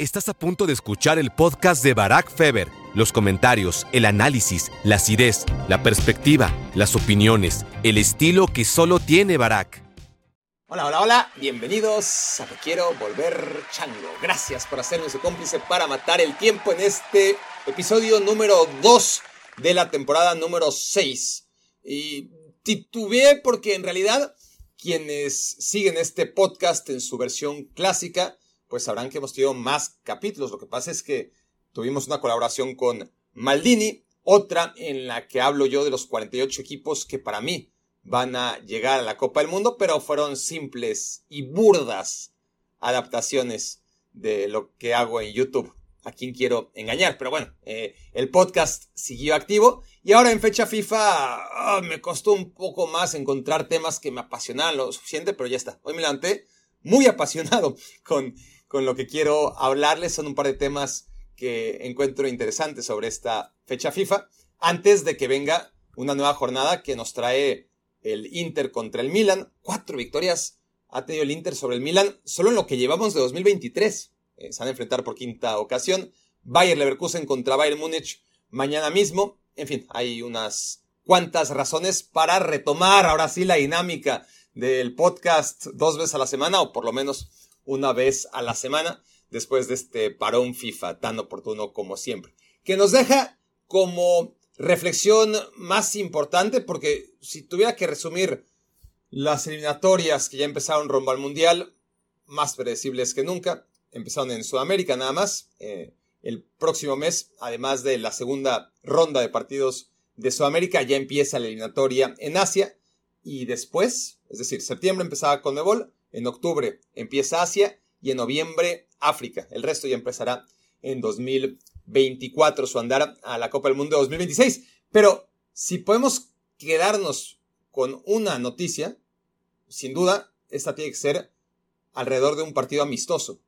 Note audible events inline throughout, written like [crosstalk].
Estás a punto de escuchar el podcast de Barack Feber. Los comentarios, el análisis, la acidez, la perspectiva, las opiniones, el estilo que solo tiene Barack. Hola, hola, hola. Bienvenidos a Te Quiero Volver Chango. Gracias por hacerme su cómplice para matar el tiempo en este episodio número 2 de la temporada número 6. Y titubeé porque en realidad quienes siguen este podcast en su versión clásica, pues sabrán que hemos tenido más capítulos. Lo que pasa es que tuvimos una colaboración con Maldini, otra en la que hablo yo de los 48 equipos que para mí van a llegar a la Copa del Mundo, pero fueron simples y burdas adaptaciones de lo que hago en YouTube. A quien quiero engañar, pero bueno, eh, el podcast siguió activo y ahora en fecha FIFA ah, me costó un poco más encontrar temas que me apasionaran lo suficiente, pero ya está. Hoy me levanté muy [laughs] apasionado con, con lo que quiero hablarles. Son un par de temas que encuentro interesantes sobre esta fecha FIFA. Antes de que venga una nueva jornada que nos trae el Inter contra el Milan. Cuatro victorias ha tenido el Inter sobre el Milan solo en lo que llevamos de 2023. Eh, se van a enfrentar por quinta ocasión. Bayer Leverkusen contra Bayern Múnich mañana mismo en fin, hay unas cuantas razones para retomar ahora sí la dinámica del podcast dos veces a la semana o por lo menos una vez a la semana después de este parón FIFA tan oportuno como siempre. Que nos deja como reflexión más importante porque si tuviera que resumir las eliminatorias que ya empezaron rumbo al Mundial, más predecibles que nunca, empezaron en Sudamérica nada más. Eh, el próximo mes, además de la segunda ronda de partidos de Sudamérica, ya empieza la eliminatoria en Asia y después, es decir, septiembre empezaba con Nebol, en octubre empieza Asia y en noviembre África. El resto ya empezará en 2024 su andar a la Copa del Mundo de 2026. Pero si podemos quedarnos con una noticia, sin duda, esta tiene que ser alrededor de un partido amistoso.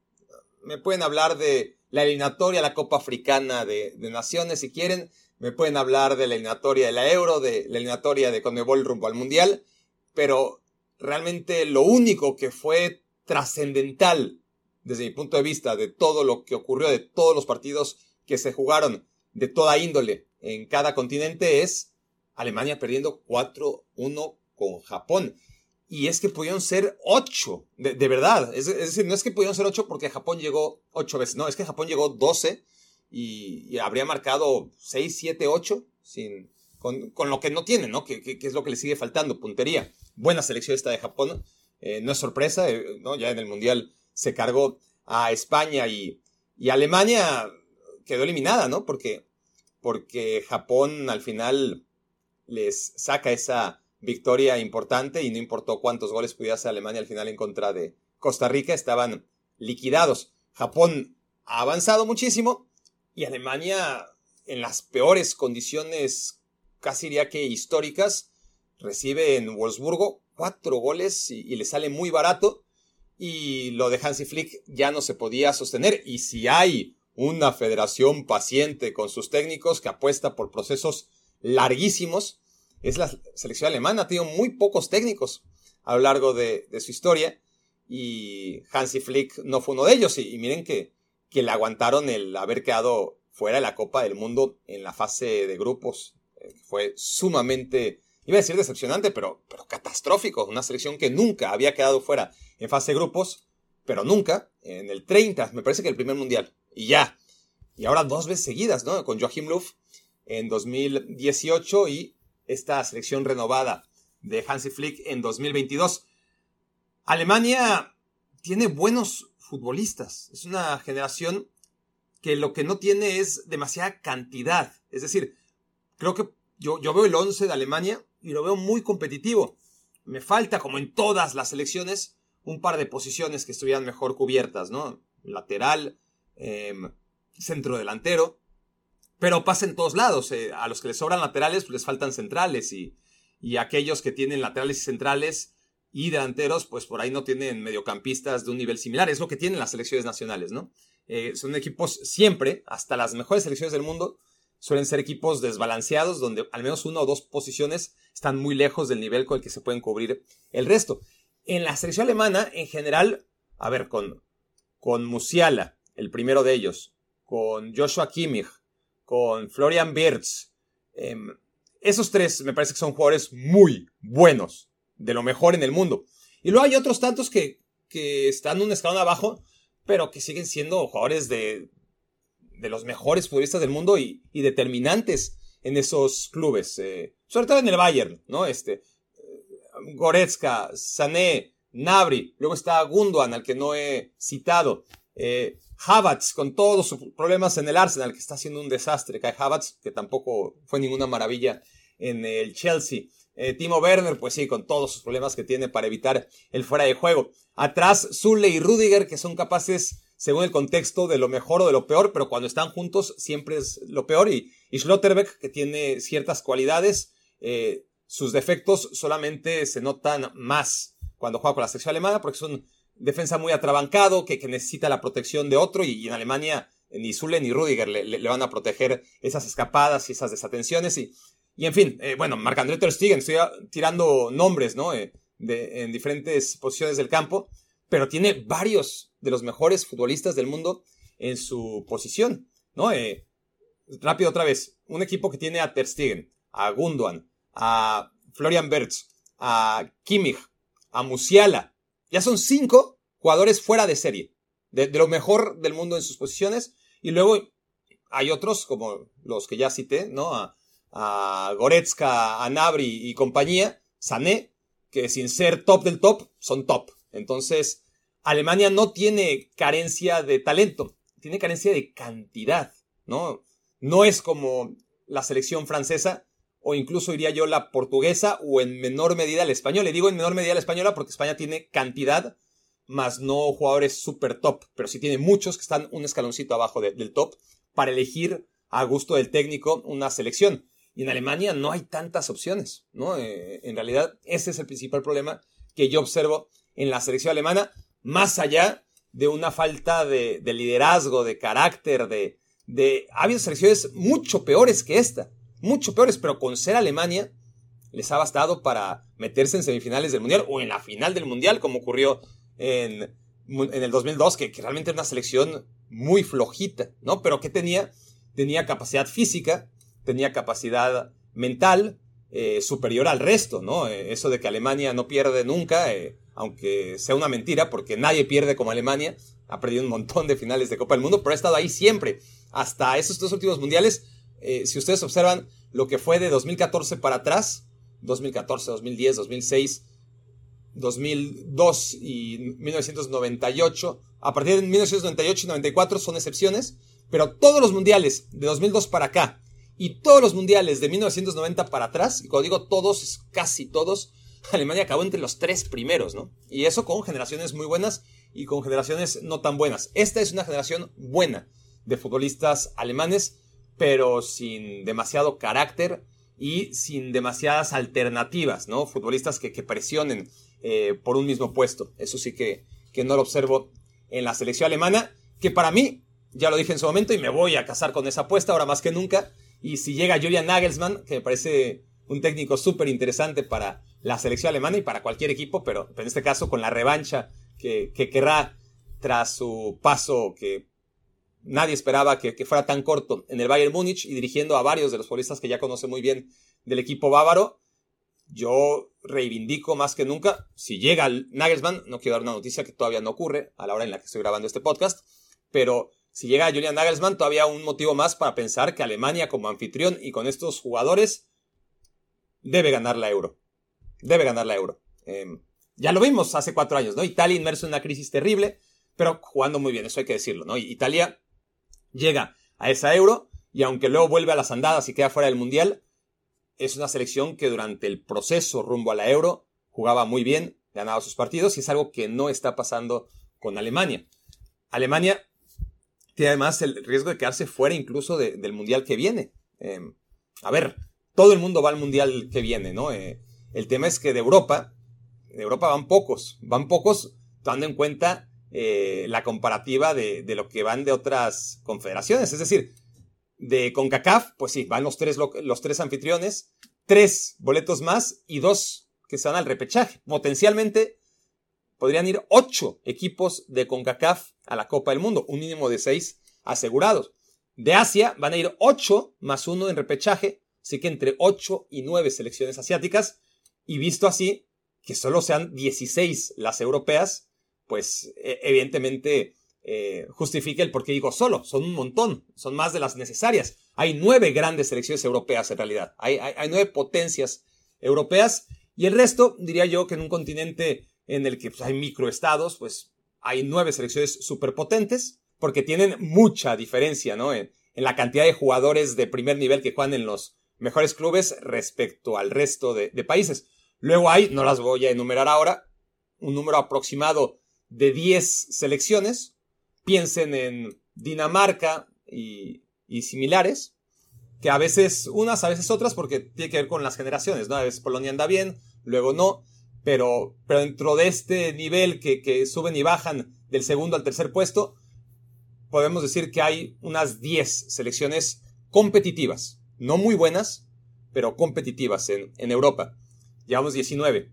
Me pueden hablar de la eliminatoria, la Copa Africana de, Naciones, si quieren. Me pueden hablar de la eliminatoria de la Euro, de la eliminatoria de Conmebol rumbo al Mundial. Pero realmente lo único que fue trascendental desde mi punto de vista de todo lo que ocurrió, de todos los partidos que se jugaron de toda índole en cada continente es Alemania perdiendo 4-1 con Japón. Y es que pudieron ser ocho, de, verdad. Es, decir, no es que pudieron ser ocho porque Japón llegó ocho veces, no, es que Japón llegó doce y, habría marcado seis, siete, ocho sin, con, lo que no tiene, ¿no? Que, es lo que le sigue faltando, puntería. Buena selección esta de Japón, eh, no es sorpresa, eh, ¿no? Ya en el Mundial se cargó a España y, y Alemania quedó eliminada, ¿no? Porque, porque Japón al final les saca esa victoria importante y no importó cuántos goles pudiera hacer Alemania al final en contra de Costa Rica, estaban liquidados. Japón ha avanzado muchísimo y Alemania en las peores condiciones, casi diría que históricas, recibe en Wolfsburgo cuatro goles y, le sale muy barato y lo de Hansi Flick ya no se podía sostener y si hay una federación paciente con sus técnicos que apuesta por procesos larguísimos, es la selección alemana. Ha tenido muy pocos técnicos a lo largo de, su historia y Hansi Flick no fue uno de ellos. Y, miren que, que, le aguantaron el haber quedado fuera de la Copa del Mundo en la fase de grupos. Fue sumamente, iba a decir decepcionante, pero, pero catastrófico. Una selección que nunca había quedado fuera en fase de grupos, pero nunca, en el 30, me parece que el primer mundial. Y ya. Y ahora dos veces seguidas, ¿no? Con Joachim Löw en 2018 y esta selección renovada de Hansi Flick en 2022. Alemania tiene buenos futbolistas. Es una generación que lo que no tiene es demasiada cantidad. Es decir, creo que yo, yo veo el 11 de Alemania y lo veo muy competitivo. Me falta, como en todas las selecciones, un par de posiciones que estuvieran mejor cubiertas, ¿no? Lateral, em, centro delantero. Pero pasa en todos lados. Eh, a los que les sobran laterales pues les faltan centrales y, y aquellos que tienen laterales y centrales y delanteros, pues por ahí no tienen mediocampistas de un nivel similar. Es lo que tienen las selecciones nacionales, ¿no? Eh, son equipos siempre, hasta las mejores selecciones del mundo, suelen ser equipos desbalanceados, donde al menos una o dos posiciones están muy lejos del nivel con el que se pueden cubrir el resto. En la selección alemana, en general, a ver, con, con Musiala, el primero de ellos, con Joshua Kimmich, con Florian Wirtz. Em, esos tres me parece que son jugadores muy buenos, de lo mejor en el mundo. Y luego hay otros tantos que, que están un escalón abajo, pero que siguen siendo jugadores de, de los mejores futbolistas del mundo y, determinantes en esos clubes. Eh, sobre todo en el Bayern, ¿no? Este, eh, Goretzka, Sané, Nabri, luego está Gundogan, al que no he citado. Eh, Havertz, con todos sus problemas en el Arsenal, que está haciendo un desastre. Kai Havertz, que tampoco fue ninguna maravilla en el Chelsea. Eh, Timo Werner, pues sí, con todos sus problemas que tiene para evitar el fuera de juego. Atrás, Zule y Rudiger, que son capaces, según el contexto, de lo mejor o de lo peor, pero cuando están juntos siempre es lo peor. Y, y Schlotterbeck, que tiene ciertas cualidades, eh, sus defectos solamente se notan más cuando juega con la sección alemana, porque es un defensa muy atrabancado, que, necesita la protección de otro, y, en Alemania ni Zule ni Rudiger le, van a proteger esas escapadas y esas desatenciones. Y, y en fin, eh, bueno, Marc-André Ter Stegen, estoy tirando nombres, ¿no? Eh, de, en diferentes posiciones del campo, pero tiene varios de los mejores futbolistas del mundo en su posición, ¿no? Eh, rápido otra vez, un equipo que tiene a Ter Stegen, a Gundogan, a Florian Wirtz, a Kimmich, a Musiala. Ya son cinco jugadores fuera de serie, de, lo mejor del mundo en sus posiciones. Y luego hay otros, como los que ya cité, ¿no? A, a Goretzka, a Nabri y compañía, Sané, que sin ser top del top, son top. Entonces, Alemania no tiene carencia de talento, tiene carencia de cantidad, ¿no? No es como la selección francesa, o incluso diría yo la portuguesa o en menor medida la española. Le digo en menor medida la española porque España tiene cantidad, más no jugadores super top, pero sí tiene muchos que están un escaloncito abajo del top para elegir a gusto del técnico una selección. Y en Alemania no hay tantas opciones, ¿no? Eh, en realidad ese es el principal problema que yo observo en la selección alemana, más allá de una falta de, liderazgo, de carácter, de, de... Ha habido selecciones mucho peores que esta mucho peores, pero con ser Alemania les ha bastado para meterse en semifinales del Mundial o en la final del Mundial, como ocurrió en, en el 2002, que, realmente era una selección muy flojita, ¿no? Pero que tenía, tenía capacidad física, tenía capacidad mental eh, superior al resto, ¿no? Eh, eso de que Alemania no pierde nunca, eh, aunque sea una mentira, porque nadie pierde como Alemania, ha perdido un montón de finales de Copa del Mundo, pero ha estado ahí siempre, hasta esos dos últimos mundiales. Eh, si ustedes observan lo que fue de 2014 para atrás, 2014, 2010, 2006, 2002 y 1998, a partir de 1998 y 94 son excepciones, pero todos los mundiales de 2002 para acá y todos los mundiales de 1990 para atrás, y cuando digo todos, casi todos, [laughs] Alemania acabó entre los tres primeros, ¿no? Y eso con generaciones muy buenas y con generaciones no tan buenas. Esta es una generación buena de futbolistas alemanes pero sin demasiado carácter y sin demasiadas alternativas, ¿no? Futbolistas que, presionen eh, por un mismo puesto. Eso sí que, que no lo observo en la selección alemana, que para mí, ya lo dije en su momento y me voy a casar con esa apuesta ahora más que nunca. Y si llega Julian Nagelsmann, que me parece un técnico súper interesante para la selección alemana y para cualquier equipo, pero en este caso con la revancha que, que querrá tras su paso que nadie esperaba que, fuera tan corto en el Bayern Múnich y dirigiendo a varios de los futbolistas que ya conoce muy bien del equipo bávaro. Yo reivindico más que nunca, si llega el Nagelsmann, no quiero dar una noticia que todavía no ocurre a la hora en la que estoy grabando este podcast, pero si llega Julian Nagelsmann, todavía un motivo más para pensar que Alemania como anfitrión y con estos jugadores debe ganar la euro. Debe ganar la euro. Em, ya lo vimos hace cuatro años, ¿no? Italia inmerso en una crisis terrible, pero jugando muy bien, eso hay que decirlo, ¿no? Italia llega a esa euro y aunque luego vuelve a las andadas y queda fuera del mundial, es una selección que durante el proceso rumbo a la euro jugaba muy bien, ganaba sus partidos y es algo que no está pasando con Alemania. Alemania tiene además el riesgo de quedarse fuera incluso del mundial que viene. Em, a ver, todo el mundo va al mundial que viene, ¿no? Eh, el tema es que de Europa, de Europa van pocos, van pocos, dando en cuenta eh, la comparativa de, lo que van de otras confederaciones. Es decir, de CONCACAF, pues sí, van los tres, los tres anfitriones, tres boletos más y dos que se van al repechaje. Potencialmente podrían ir ocho equipos de CONCACAF a la Copa del Mundo, un mínimo de seis asegurados. De Asia van a ir ocho más uno en repechaje, así que entre ocho y nueve selecciones asiáticas. Y visto así, que solo sean 16 las europeas, pues e, evidentemente eh, justifica el por qué digo solo. Son un montón, son más de las necesarias. Hay nueve grandes selecciones europeas en realidad. Hay, nueve potencias europeas y el resto, diría yo, que en un continente en el que pues, hay microestados, pues hay nueve selecciones superpotentes porque tienen mucha diferencia, ¿no? En, la cantidad de jugadores de primer nivel que juegan en los mejores clubes respecto al resto de, países. Luego hay, no las voy a enumerar ahora, un número aproximado de 10 selecciones, piensen en Dinamarca y, similares, que a veces unas, a veces otras, porque tiene que ver con las generaciones, ¿no? A veces Polonia anda bien, luego no, pero, pero dentro de este nivel que, que suben y bajan del segundo al tercer puesto, podemos decir que hay unas 10 selecciones competitivas, no muy buenas, pero competitivas en, en Europa. Llevamos 19,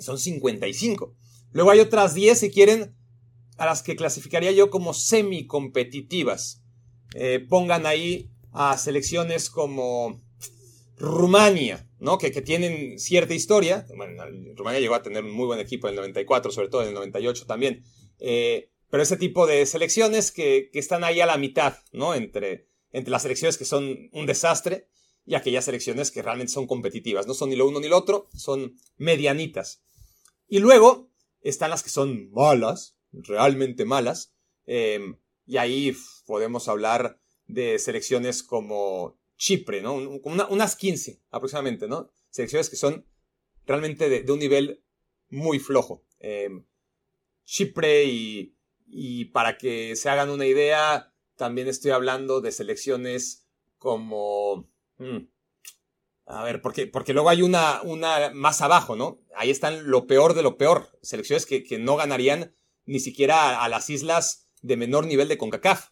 son 55. Luego hay otras 10, si quieren, a las que clasificaría yo como semi-competitivas. Eh, pongan ahí a selecciones como Rumania, ¿no? Que, que, tienen cierta historia. Bueno, Rumania llegó a tener un muy buen equipo en el 94, sobre todo en el 98 también. Eh, pero ese tipo de selecciones que, que, están ahí a la mitad, ¿no? Entre, entre las selecciones que son un desastre y aquellas selecciones que realmente son competitivas. No son ni lo uno ni lo otro, son medianitas. Y luego están las que son malas, realmente malas. Em, y ahí podemos hablar de selecciones como Chipre, ¿no? unas 15 aproximadamente, ¿no? Selecciones que son realmente de, un nivel muy flojo. Em, Chipre y, y, para que se hagan una idea, también estoy hablando de selecciones como... Hmm, a ver, porque, porque luego hay una, una más abajo, ¿no? Ahí están lo peor de lo peor. Selecciones que, que no ganarían ni siquiera a, las islas de menor nivel de CONCACAF.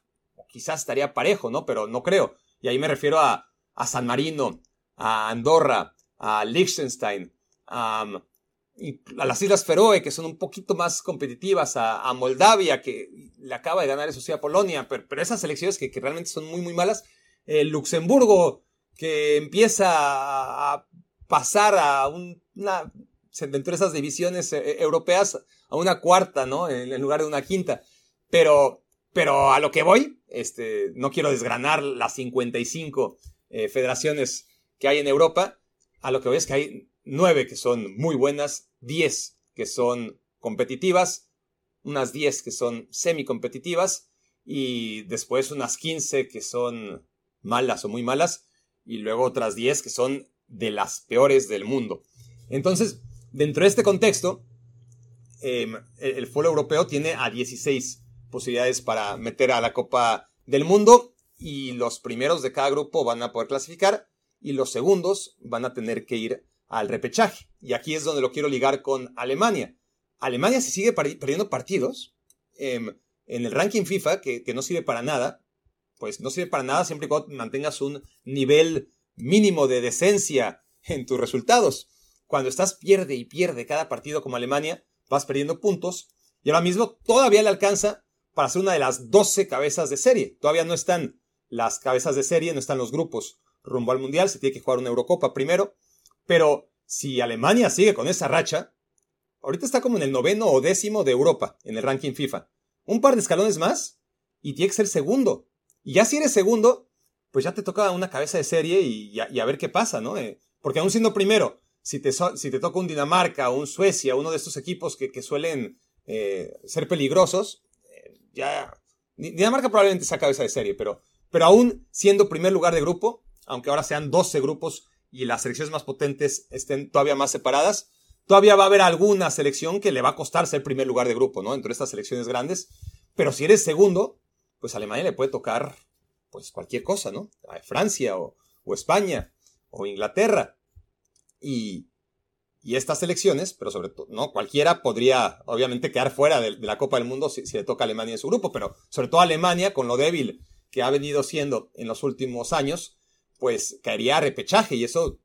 quizás estaría parejo, ¿no? Pero no creo. Y ahí me refiero a, a San Marino, a Andorra, a Liechtenstein, a, a las Islas Feroe, que son un poquito más competitivas, a, Moldavia, que le acaba de ganar eso sí a Polonia, pero, pero esas selecciones que, que, realmente son muy, muy malas. El Luxemburgo, que empieza a pasar a una dentro de esas divisiones eh, europeas a una cuarta, ¿no? En, lugar de una quinta. Pero, pero a lo que voy, este, no quiero desgranar las 55 eh, federaciones que hay en Europa. A lo que voy es que hay nueve que son muy buenas, 10 que son competitivas, unas 10 que son semi-competitivas y después unas 15 que son malas o muy malas y luego otras 10 que son de las peores del mundo. Entonces, Dentro de este contexto, em, el fútbol europeo tiene a 16 posibilidades para meter a la Copa del Mundo y los primeros de cada grupo van a poder clasificar y los segundos van a tener que ir al repechaje. Y aquí es donde lo quiero ligar con Alemania. Alemania se sigue perdiendo partidos em, en el ranking FIFA, que, no sirve para nada, pues no sirve para nada siempre y cuando mantengas un nivel mínimo de decencia en tus resultados cuando estás pierde y pierde cada partido como Alemania, vas perdiendo puntos y ahora mismo todavía le alcanza para ser una de las 12 cabezas de serie. Todavía no están las cabezas de serie, no están los grupos rumbo al Mundial, se tiene que jugar una Eurocopa primero, pero si Alemania sigue con esa racha, ahorita está como en el noveno o décimo de Europa en el ranking FIFA. Un par de escalones más y tiene que ser segundo. Y ya si eres segundo, pues ya te toca una cabeza de serie y, a ver qué pasa, ¿no? Eh, porque aún siendo primero, si te, si te toca un Dinamarca o un Suecia, uno de estos equipos que, suelen eh, ser peligrosos, eh, ya. Dinamarca probablemente sea cabeza de serie, pero, pero aún siendo primer lugar de grupo, aunque ahora sean 12 grupos y las selecciones más potentes estén todavía más separadas, todavía va a haber alguna selección que le va a costar ser primer lugar de grupo, ¿no? Entre estas selecciones grandes. Pero si eres segundo, pues Alemania le puede tocar, pues cualquier cosa, ¿no? A Francia o, o España o Inglaterra. Y, estas elecciones, pero sobre todo, ¿no? Cualquiera podría, obviamente, quedar fuera de, la Copa del Mundo si, le toca a Alemania en su grupo, pero sobre todo Alemania, con lo débil que ha venido siendo en los últimos años, pues caería a repechaje y eso,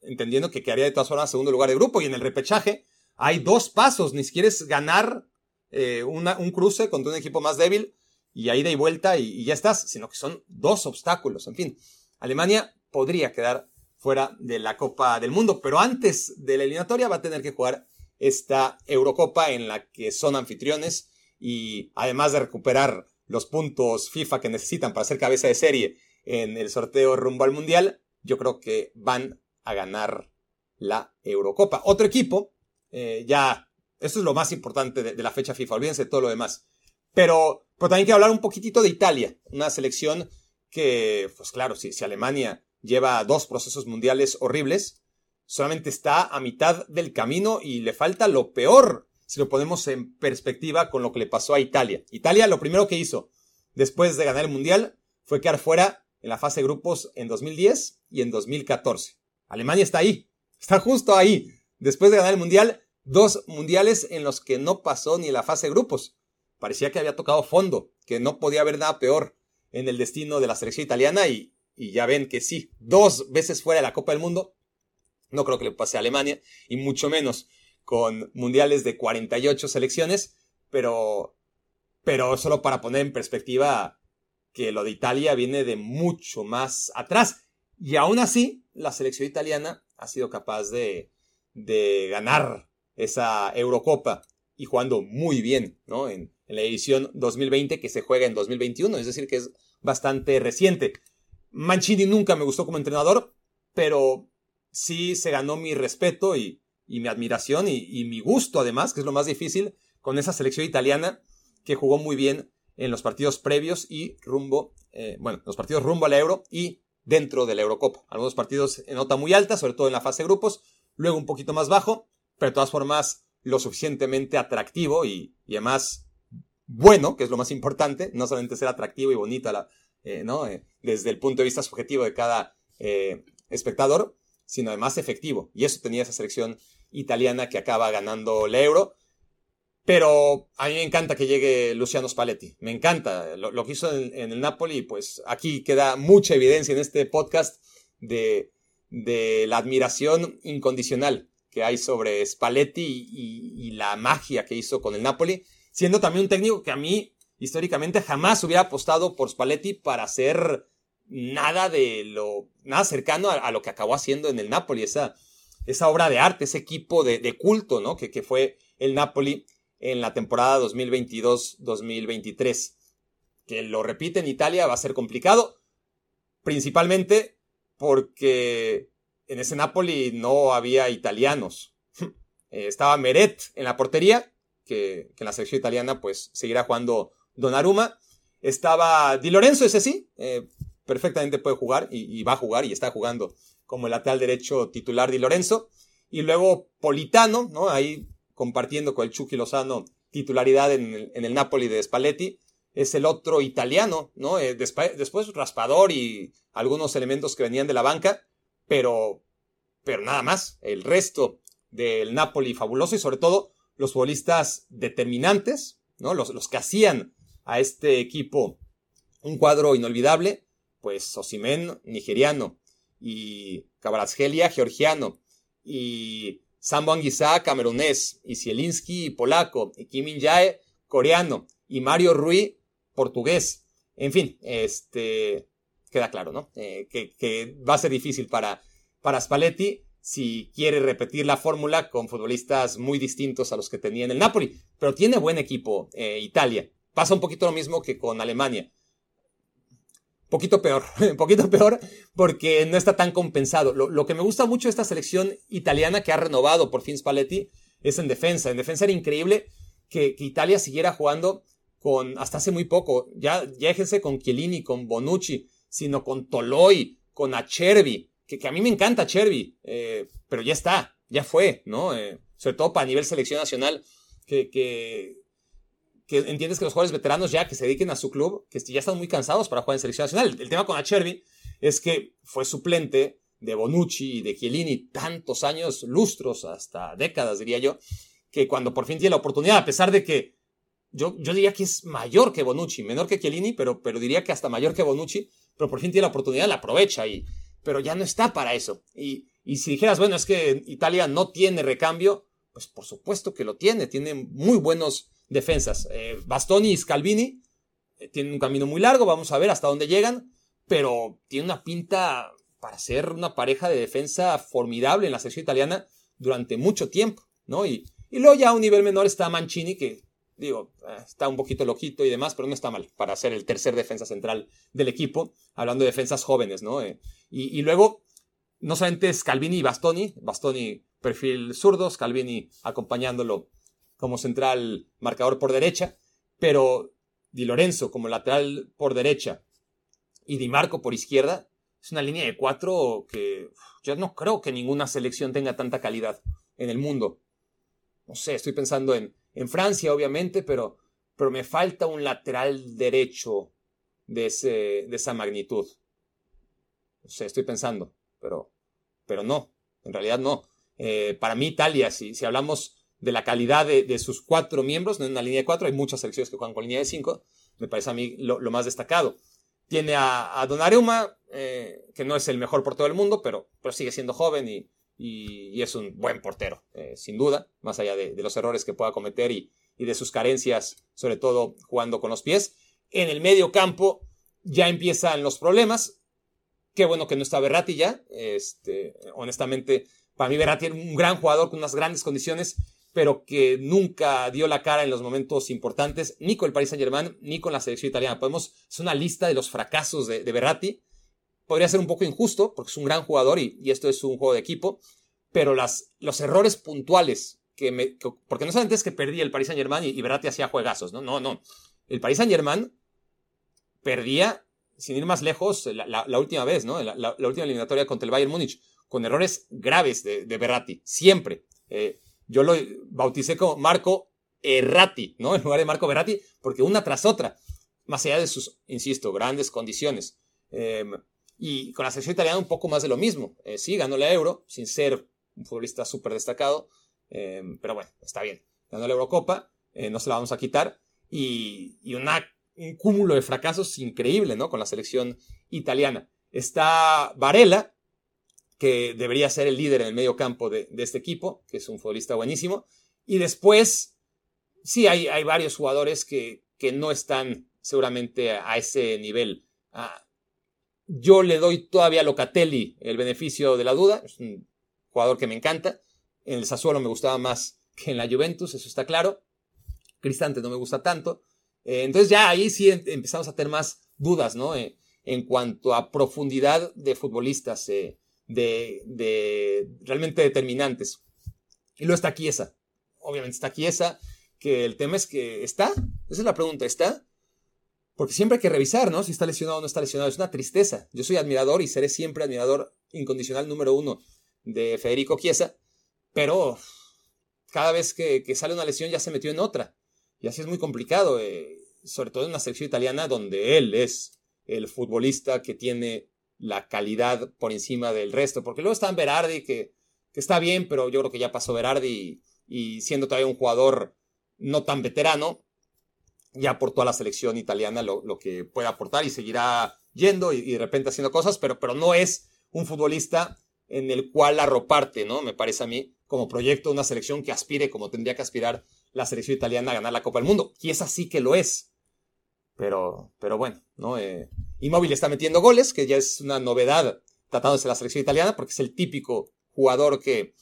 entendiendo que quedaría de todas formas segundo lugar de grupo y en el repechaje, hay dos pasos, ni siquiera es ganar eh, un cruce contra un equipo más débil y ahí de vuelta y, y ya estás, sino que son dos obstáculos. En fin, Alemania podría quedar fuera de la Copa del Mundo, pero antes de la eliminatoria va a tener que jugar esta Eurocopa en la que son anfitriones y además de recuperar los puntos FIFA que necesitan para ser cabeza de serie en el sorteo rumbo al Mundial, yo creo que van a ganar la Eurocopa. Otro equipo, eh, ya, esto es lo más importante de, la fecha FIFA, olvídense de todo lo demás. Pero, pero también quiero hablar un poquitito de Italia, una selección que, pues claro, si, si Alemania lleva dos procesos mundiales horribles, solamente está a mitad del camino y le falta lo peor si lo ponemos en perspectiva con lo que le pasó a Italia. Italia lo primero que hizo después de ganar el Mundial fue quedar fuera en la fase de grupos en 2010 y en 2014. Alemania está ahí, está justo ahí. Después de ganar el Mundial, dos Mundiales en los que no pasó ni la fase de grupos. Parecía que había tocado fondo, que no podía haber nada peor en el destino de la selección italiana y, y ya ven que sí, dos veces fuera de la Copa del Mundo. No creo que le pase a Alemania y mucho menos con mundiales de 48 selecciones, pero, pero solo para poner en perspectiva que lo de Italia viene de mucho más atrás. Y aún así, la selección italiana ha sido capaz de, de ganar esa Eurocopa y jugando muy bien, ¿no? En, la edición 2020 que se juega en 2021, es decir, que es bastante reciente. Mancini nunca me gustó como entrenador, pero sí se ganó mi respeto y, y mi admiración y, mi gusto además, que es lo más difícil, con esa selección italiana que jugó muy bien en los partidos previos y rumbo, eh, bueno, los partidos rumbo al Euro y dentro de la Eurocopa. Algunos partidos en nota muy alta, sobre todo en la fase de grupos, luego un poquito más bajo, pero de todas formas lo suficientemente atractivo y, además bueno, que es lo más importante, no solamente ser atractivo y bonito eh, ¿no? Eh, desde el punto de vista subjetivo de cada espectador, sino además efectivo. Y eso tenía esa selección italiana que acaba ganando el euro. Pero a mí me encanta que llegue Luciano Spalletti. Me encanta lo, que hizo en, el Napoli. Pues aquí queda mucha evidencia en este podcast de, de la admiración incondicional que hay sobre Spalletti y, la magia que hizo con el Napoli. Siendo también un técnico que a mí históricamente jamás hubiera apostado por Spalletti para ser nada de lo, nada cercano a, lo que acabó haciendo en el Napoli, esa, esa obra de arte, ese equipo de, culto, ¿no? Que, que, fue el Napoli en la temporada 2022-2023. Que lo repite en Italia va a ser complicado, principalmente porque en ese Napoli no había italianos. [laughs] Eh, estaba Meret en la portería, que, en la selección italiana pues seguirá jugando Donnarumma. Estaba Di Lorenzo, ese sí, eh, perfectamente puede jugar y, va a jugar y está jugando como el lateral derecho titular Di Lorenzo. Y luego Politano, ¿no? Ahí compartiendo con el Chucky Lozano titularidad en el, Napoli de Spalletti. Es el otro italiano, ¿no? Eh, después, Raspador y algunos elementos que venían de la banca, pero, pero nada más. El resto del Napoli fabuloso y sobre todo los futbolistas determinantes, ¿no? Los, los que hacían a este equipo un cuadro inolvidable pues Osimen, nigeriano, y Kvaratskhelia, georgiano, y Sambo camerunés, y Zielinski, polaco, y Kim Jae, coreano, y Mario Rui, portugués. En fin, este, queda claro, ¿no? Eh, que, va a ser difícil para, para Spalletti si quiere repetir la fórmula con futbolistas muy distintos a los que tenía en el Napoli. Pero tiene buen equipo eh, Italia. Pasa un poquito lo mismo que con Alemania poquito peor, [laughs] poquito peor porque no está tan compensado. Lo, que me gusta mucho de esta selección italiana que ha renovado por fin Spalletti es en defensa. En defensa era increíble que, Italia siguiera jugando con, hasta hace muy poco, ya déjense con Chiellini, con Bonucci, sino con Toloi, con Acerbi, que, que a mí me encanta Acerbi, eh, pero ya está, ya fue, ¿no? Eh, sobre todo para nivel selección nacional, que, que que entiendes que los jugadores veteranos ya que se dediquen a su club, que ya están muy cansados para jugar en selección nacional. El, tema con Achervi es que fue suplente de Bonucci y de Chiellini tantos años, lustros, hasta décadas diría yo, que cuando por fin tiene la oportunidad, a pesar de que yo, yo diría que es mayor que Bonucci, menor que Chiellini, pero, pero diría que hasta mayor que Bonucci, pero por fin tiene la oportunidad, la aprovecha, y, pero ya no está para eso. Y, y si dijeras, bueno, es que Italia no tiene recambio, Pues por supuesto que lo tiene, tiene muy buenos defensas. Eh, Bastoni y Scalvini eh, tienen un camino muy largo, vamos a ver hasta dónde llegan, pero tiene una pinta para ser una pareja de defensa formidable en la selección italiana durante mucho tiempo, ¿no? Y, luego ya a un nivel menor está Mancini, que digo, eh, está un poquito loquito y demás, pero no está mal para ser el tercer defensa central del equipo, hablando de defensas jóvenes, ¿no? y, luego, no solamente Scalvini y Bastoni, Bastoni perfil zurdo, Scalvini acompañándolo como central marcador por derecha, pero Di Lorenzo como lateral por derecha y Di Marco por izquierda, es una línea de cuatro que yo no creo que ninguna selección tenga tanta calidad en el mundo. No sé, estoy pensando en, en Francia, obviamente, pero, pero me falta un lateral derecho de, ese, de esa magnitud. No sé, estoy pensando, pero, pero no, en realidad no. Eh, para mí, Italia, si, si hablamos de la calidad de, sus cuatro miembros, no en una línea de cuatro, hay muchas selecciones que juegan con línea de cinco, me parece a mí lo, más destacado. Tiene a, a Donnarumma, eh, que no es el mejor portero del mundo, pero, pero sigue siendo joven y, y, es un buen portero, eh, sin duda, más allá de, los errores que pueda cometer y, y, de sus carencias, sobre todo jugando con los pies. En el medio campo ya empiezan los problemas. Qué bueno que no está Berratti ya. Este, honestamente, para mí Berratti era un gran jugador con unas grandes condiciones, pero que nunca dio la cara en los momentos importantes, ni con el Paris Saint Germain, ni con la selección italiana. Podemos, es una lista de los fracasos de, de Berratti. Podría ser un poco injusto, porque es un gran jugador y, esto es un juego de equipo, pero las, los errores puntuales que me. porque no solamente es que perdía el Paris Saint Germain y, y Berratti hacía juegazos, ¿no? No, no. El Paris Saint Germain perdía, sin ir más lejos, la, última vez, ¿no? La, la, última eliminatoria contra el Bayern Múnich con errores graves de, de Berratti, siempre. Eh, yo lo bauticé como Marco Errati, ¿no? [laughs] En lugar de Marco Berratti, porque una tras otra, más allá de sus, insisto, grandes condiciones. Em, y con la selección italiana un poco más de lo mismo. Eh, sí, ganó la Euro, sin ser un futbolista súper destacado, em, pero bueno, está bien. Ganó la Eurocopa, eh, no se la vamos a quitar. Y, un cúmulo de fracasos increíble, ¿no? Con la selección italiana. Está Varela, que debería ser el líder en el medio campo de, este equipo, que es un futbolista buenísimo. Y después, sí, hay, hay varios jugadores que, que, no están seguramente a, ese nivel. Ah, yo le doy todavía a Locatelli el beneficio de la duda, es un jugador que me encanta. En el Sassuolo me gustaba más que en la Juventus, eso está claro. Cristante no me gusta tanto. Eh, entonces ya ahí sí em, empezamos a tener más dudas, ¿no? Eh, en cuanto a profundidad de futbolistas. Eh, de, realmente determinantes. Y luego está Chiesa. Obviamente está Chiesa, que el tema es que está. Esa es la pregunta, ¿está? Porque siempre hay que revisar, ¿no? Si está lesionado o no está lesionado. Es una tristeza. Yo soy admirador y seré siempre admirador incondicional número uno de Federico Chiesa, pero cada vez que, sale una lesión ya se metió en otra. Y así es muy complicado, eh, sobre todo en una selección italiana donde él es el futbolista que tiene la calidad por encima del resto. Porque luego está Berardi, que, que está bien, pero yo creo que ya pasó Berardi y, siendo todavía un jugador no tan veterano, ya aportó a la selección italiana lo, lo que puede aportar y seguirá yendo y, de repente haciendo cosas, pero, pero no es un futbolista en el cual arroparte, ¿no? Me parece a mí, como proyecto una selección que aspire como tendría que aspirar la selección italiana a ganar la Copa del Mundo. Y es así que lo es. Pero, pero bueno, ¿no? Eh, Inmóvil está metiendo goles, que ya es una novedad tratándose de la selección italiana, porque es el típico jugador que,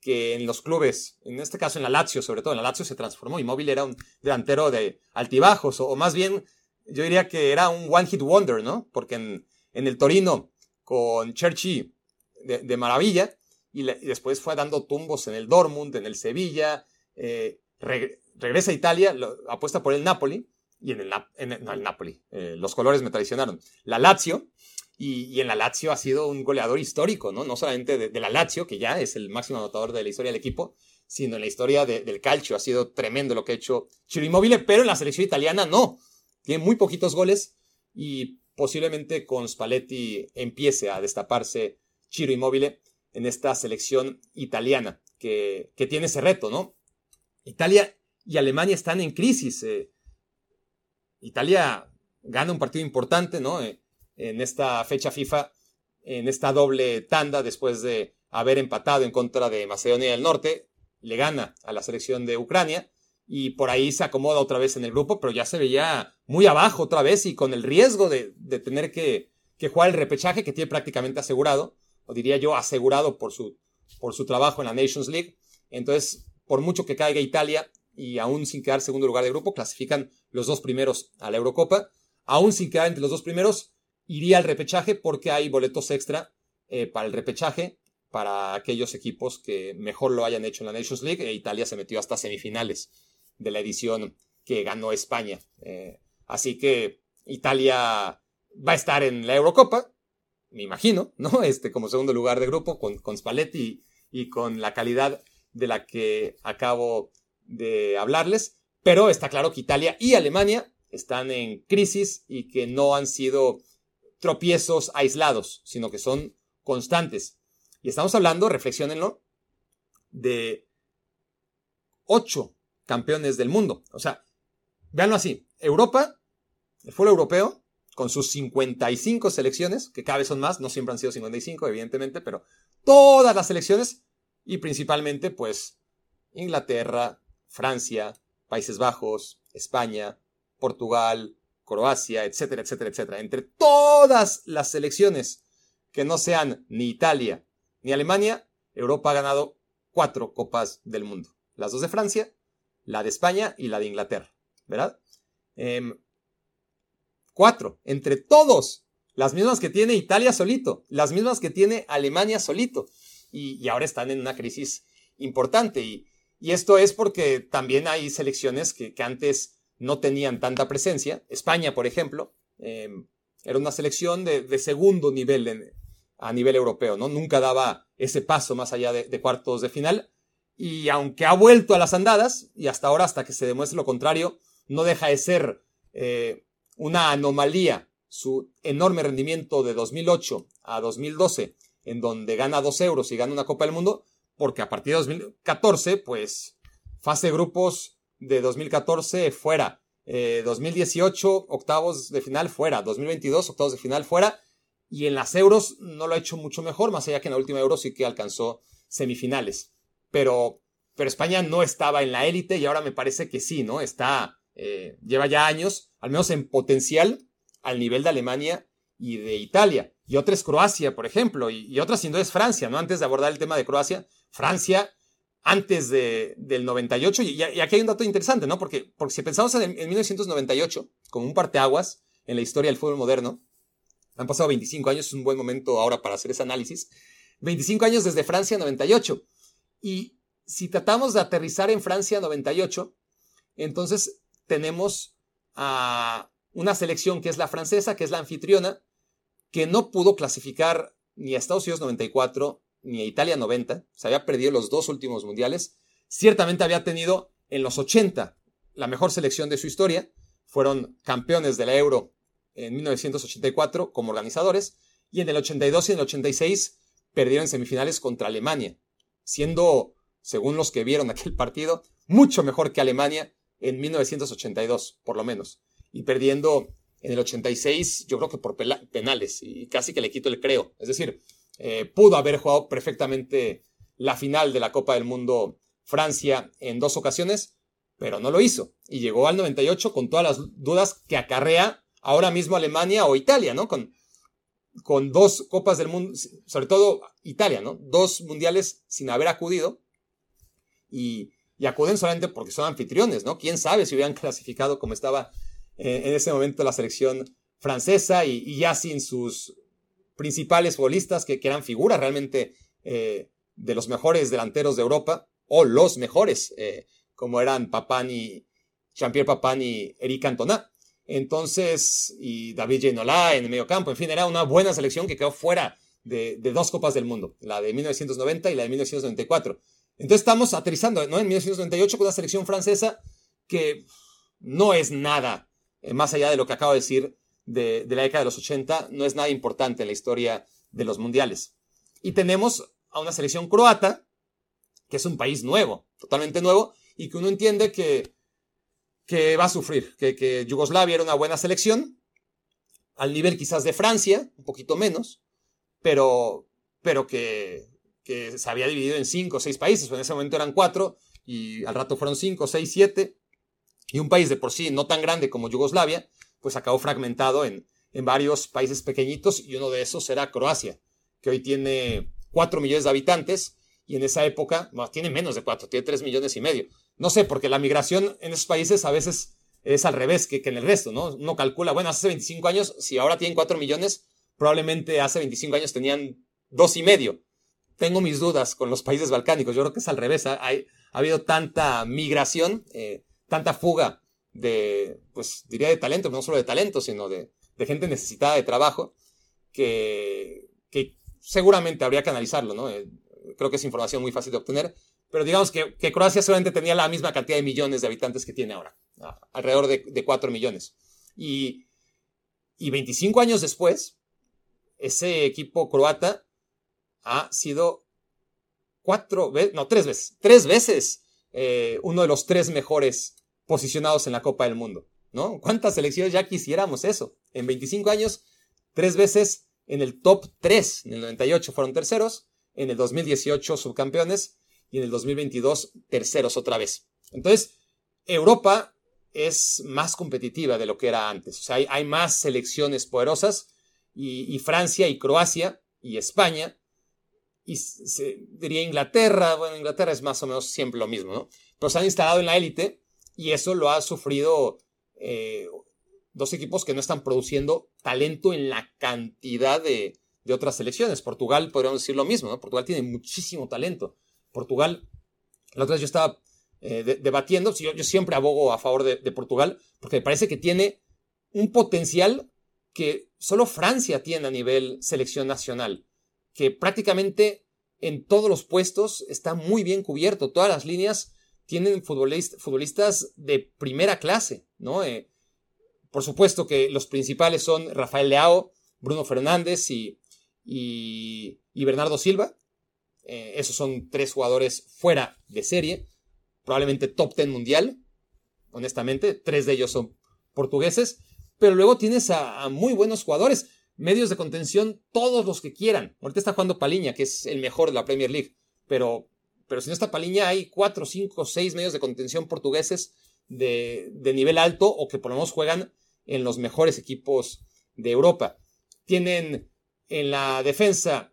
que en los clubes, en este caso en la Lazio, sobre todo en la Lazio se transformó. Inmóvil era un delantero de altibajos, o, más bien yo diría que era un one hit wonder, ¿no? Porque en, en el Torino con Cherchi de, maravilla, y, después fue dando tumbos en el Dortmund, en el Sevilla, eh, regresa a Italia, apuesta por el Napoli, y en el, en el, Napoli, eh, los colores me traicionaron, la Lazio, y, en la Lazio ha sido un goleador histórico, ¿no? No solamente de, la Lazio, que ya es el máximo anotador de la historia del equipo, sino en la historia del calcio. Ha sido tremendo lo que ha hecho Ciro Immobile, pero en la selección italiana no. Tiene muy poquitos goles y posiblemente con Spalletti empiece a destaparse Ciro Immobile en esta selección italiana, que, que tiene ese reto, ¿no? Italia y Alemania están en crisis. Eh, Italia gana un partido importante, ¿no? Eh, en esta fecha FIFA, en esta doble tanda, después de haber empatado en contra de Macedonia del Norte, le gana a la selección de Ucrania y por ahí se acomoda otra vez en el grupo, pero ya se veía muy abajo otra vez y con el riesgo de, tener que, jugar el repechaje que tiene prácticamente asegurado, o diría yo asegurado por su, por su trabajo en la Nations League. Entonces, por mucho que caiga Italia y aún sin quedar segundo lugar de grupo, clasifican los dos primeros a la Eurocopa. Aún sin quedar entre los dos primeros, iría al repechaje porque hay boletos extra eh, para el repechaje para aquellos equipos que mejor lo hayan hecho en la Nations League. E Italia se metió hasta semifinales de la edición que ganó España. Eh, así que Italia va a estar en la Eurocopa, me imagino, ¿no? [laughs] Este, como segundo lugar de grupo, con, con Spalletti y, con la calidad de la que acabo de hablarles. Pero está claro que Italia y Alemania están en crisis y que no han sido tropiezos aislados, sino que son constantes. Y estamos hablando, reflexionenlo, de ocho campeones del mundo. O sea, véanlo así. Europa, el fútbol europeo, con sus 55 selecciones, que cada vez son más, no siempre han sido 55, evidentemente, pero todas las selecciones, y principalmente, pues, Inglaterra, Francia, Países Bajos, España, Portugal, Croacia, etcétera, etcétera, etcétera. Entre todas las selecciones que no sean ni Italia ni Alemania, Europa ha ganado cuatro copas del mundo. Las dos de Francia, la de España y la de Inglaterra, ¿verdad? Em, cuatro, entre todos, las mismas que tiene Italia solito, las mismas que tiene Alemania solito, y, ahora están en una crisis importante, y, esto es porque también hay selecciones que, antes no tenían tanta presencia, España, por ejemplo, em, era una selección de, segundo nivel a nivel europeo, ¿no? Nunca daba ese paso más allá de cuartos de final, y aunque ha vuelto a las andadas, y hasta ahora, hasta que se demuestre lo contrario, no deja de ser eh, una anomalía su enorme rendimiento de 2008 a 2012, en donde gana dos euros y gana una Copa del Mundo, porque a partir de 2014, pues, fase de grupos de 2014 fuera, 2018 eh, octavos de final fuera, 2022 octavos de final fuera, y en las euros no lo ha hecho mucho mejor, más allá que en la última euro sí que alcanzó semifinales pero, pero España no estaba en la élite y ahora me parece que sí, ¿no? Está, eh, lleva ya años, al menos en potencial, al nivel de Alemania y de Italia. Y otra es Croacia, por ejemplo, y, otra sin duda es Francia, ¿no? Antes de abordar el tema de Croacia, Francia, antes de, del 98, y, aquí hay un dato interesante, ¿no? Porque, porque si pensamos en, en 1998 como un parteaguas en la historia del fútbol moderno, han pasado 25 años, es un buen momento ahora para hacer ese análisis. 25 años desde Francia 98. Y si tratamos de aterrizar en Francia 98, entonces tenemos a una selección que es la francesa, que es la anfitriona, que no pudo clasificar ni a Estados Unidos 94 ni a Italia 90, se había perdido los dos últimos mundiales, ciertamente había tenido en los 80 la mejor selección de su historia, fueron campeones de la Euro en 1984 como organizadores, y en el 82 y en el 86 perdieron semifinales contra Alemania siendo, según los que vieron [laughs] aquel partido, mucho mejor que Alemania en 1982, por lo menos, y perdiendo en el 86, yo creo que por penales, y casi que le quito el creo. Es decir, eh, pudo haber jugado perfectamente la final de la Copa del Mundo Francia en dos ocasiones, pero no lo hizo. Y llegó al 98 con todas las dudas que acarrea ahora mismo Alemania o Italia, ¿no? Con con dos Copas del Mundo, sobre todo Italia, ¿no? Dos mundiales sin haber acudido y, acuden solamente porque son anfitriones, ¿no? ¿Quién sabe si hubieran clasificado como estaba en ese momento la selección francesa y, ya sin sus principales futbolistas que, eran figuras realmente eh, de los mejores delanteros de Europa o los mejores, eh, como eran Papani, Jean-Pierre Papani y Eric Cantona. Entonces, y David Ginola en el medio campo, en fin, era una buena selección que quedó fuera de, dos Copas del Mundo, la de 1990 y la de 1994. Entonces estamos aterrizando en 1998 con una selección francesa que no es nada, eh, más allá de lo que acabo de decir de, de, la década de los 80, no es nada importante en la historia de los mundiales. Y tenemos a una selección croata, que es un país nuevo, totalmente nuevo, y que uno entiende que que va a sufrir, que, Yugoslavia era una buena selección, al nivel quizás de Francia, un poquito menos, pero, pero que, que se había dividido en cinco o seis países, en ese momento eran cuatro, y al rato fueron cinco, seis, siete, y un país de por sí no tan grande como Yugoslavia, pues acabó fragmentado en, en varios países pequeñitos, y uno de esos era Croacia, que hoy tiene cuatro millones de habitantes, y en esa época, no, tiene menos de cuatro, tiene tres millones y medio. No sé, porque la migración en esos países a veces es al revés que, que en el resto, ¿no? Uno calcula, bueno, hace 25 años, si ahora tienen cuatro millones, probablemente hace 25 años tenían dos y medio. Tengo mis dudas con los países balcánicos. Yo creo que es al revés. Ha, ha habido tanta migración, eh, tanta fuga de, pues diría de talento, no solo de talento, sino de, gente necesitada de trabajo, que, seguramente habría que analizarlo, ¿no? Eh, creo que es información muy fácil de obtener, pero digamos que, que, Croacia solamente tenía la misma cantidad de millones de habitantes que tiene ahora, alrededor de, de 4 millones. Y, y 25 años después, ese equipo croata ha sido cuatro veces, no, tres veces, tres veces eh, uno de los tres mejores posicionados en la Copa del Mundo, ¿no? ¿Cuántas selecciones ya quisiéramos eso? En 25 años, tres veces en el top 3, en el 98 fueron terceros, en el 2018 subcampeones y en el 2022 terceros otra vez. Entonces, Europa es más competitiva de lo que era antes, o sea, hay, más selecciones poderosas y, y Francia y Croacia y España y se, diría Inglaterra, bueno, Inglaterra es más o menos siempre lo mismo, ¿no? Pero se han instalado en la élite y eso lo ha sufrido eh, dos equipos que no están produciendo talento en la cantidad de, de, otras selecciones. Portugal, podríamos decir lo mismo, ¿no? Portugal tiene muchísimo talento. Portugal, la otra vez yo estaba eh, de, debatiendo, yo, yo, siempre abogo a favor de, de Portugal, porque me parece que tiene un potencial que solo Francia tiene a nivel selección nacional, que prácticamente en todos los puestos está muy bien cubierto. Todas las líneas tienen futbolist futbolistas de primera clase, ¿no? Eh, por supuesto que los principales son Rafael Leao, Bruno Fernández y, y, y Bernardo Silva. Eh, esos son tres jugadores fuera de serie, probablemente top ten mundial, honestamente. Tres de ellos son portugueses pero luego tienes a, a, muy buenos jugadores, medios de contención, todos los que quieran. Ahorita está jugando Paliña, que es el mejor de la Premier League, pero, pero si no está Paliña, hay cuatro, cinco, seis medios de contención portugueses de, nivel alto o que por lo menos juegan en los mejores equipos de Europa. Tienen en la defensa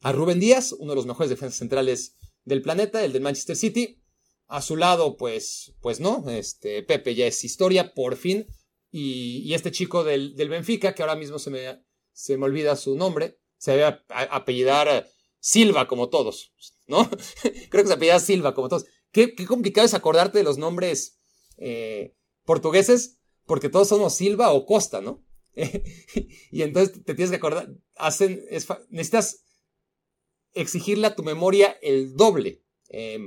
a Rubén Díaz, uno de los mejores defensas centrales del planeta, el del Manchester City. A su lado, pues, pues no, este, Pepe ya es historia, por fin y, este chico del, del, Benfica, que ahora mismo se me, se me olvida su nombre, se debe apellidar Silva como todos, ¿no? [laughs] Creo que se apellida Silva como todos. Qué, complicado es acordarte de los nombres eh, portugueses, porque todos somos Silva o Costa, ¿no? [laughs] y entonces te tienes que acordar, hacen, es, necesitas exigirle a tu memoria el doble, eh,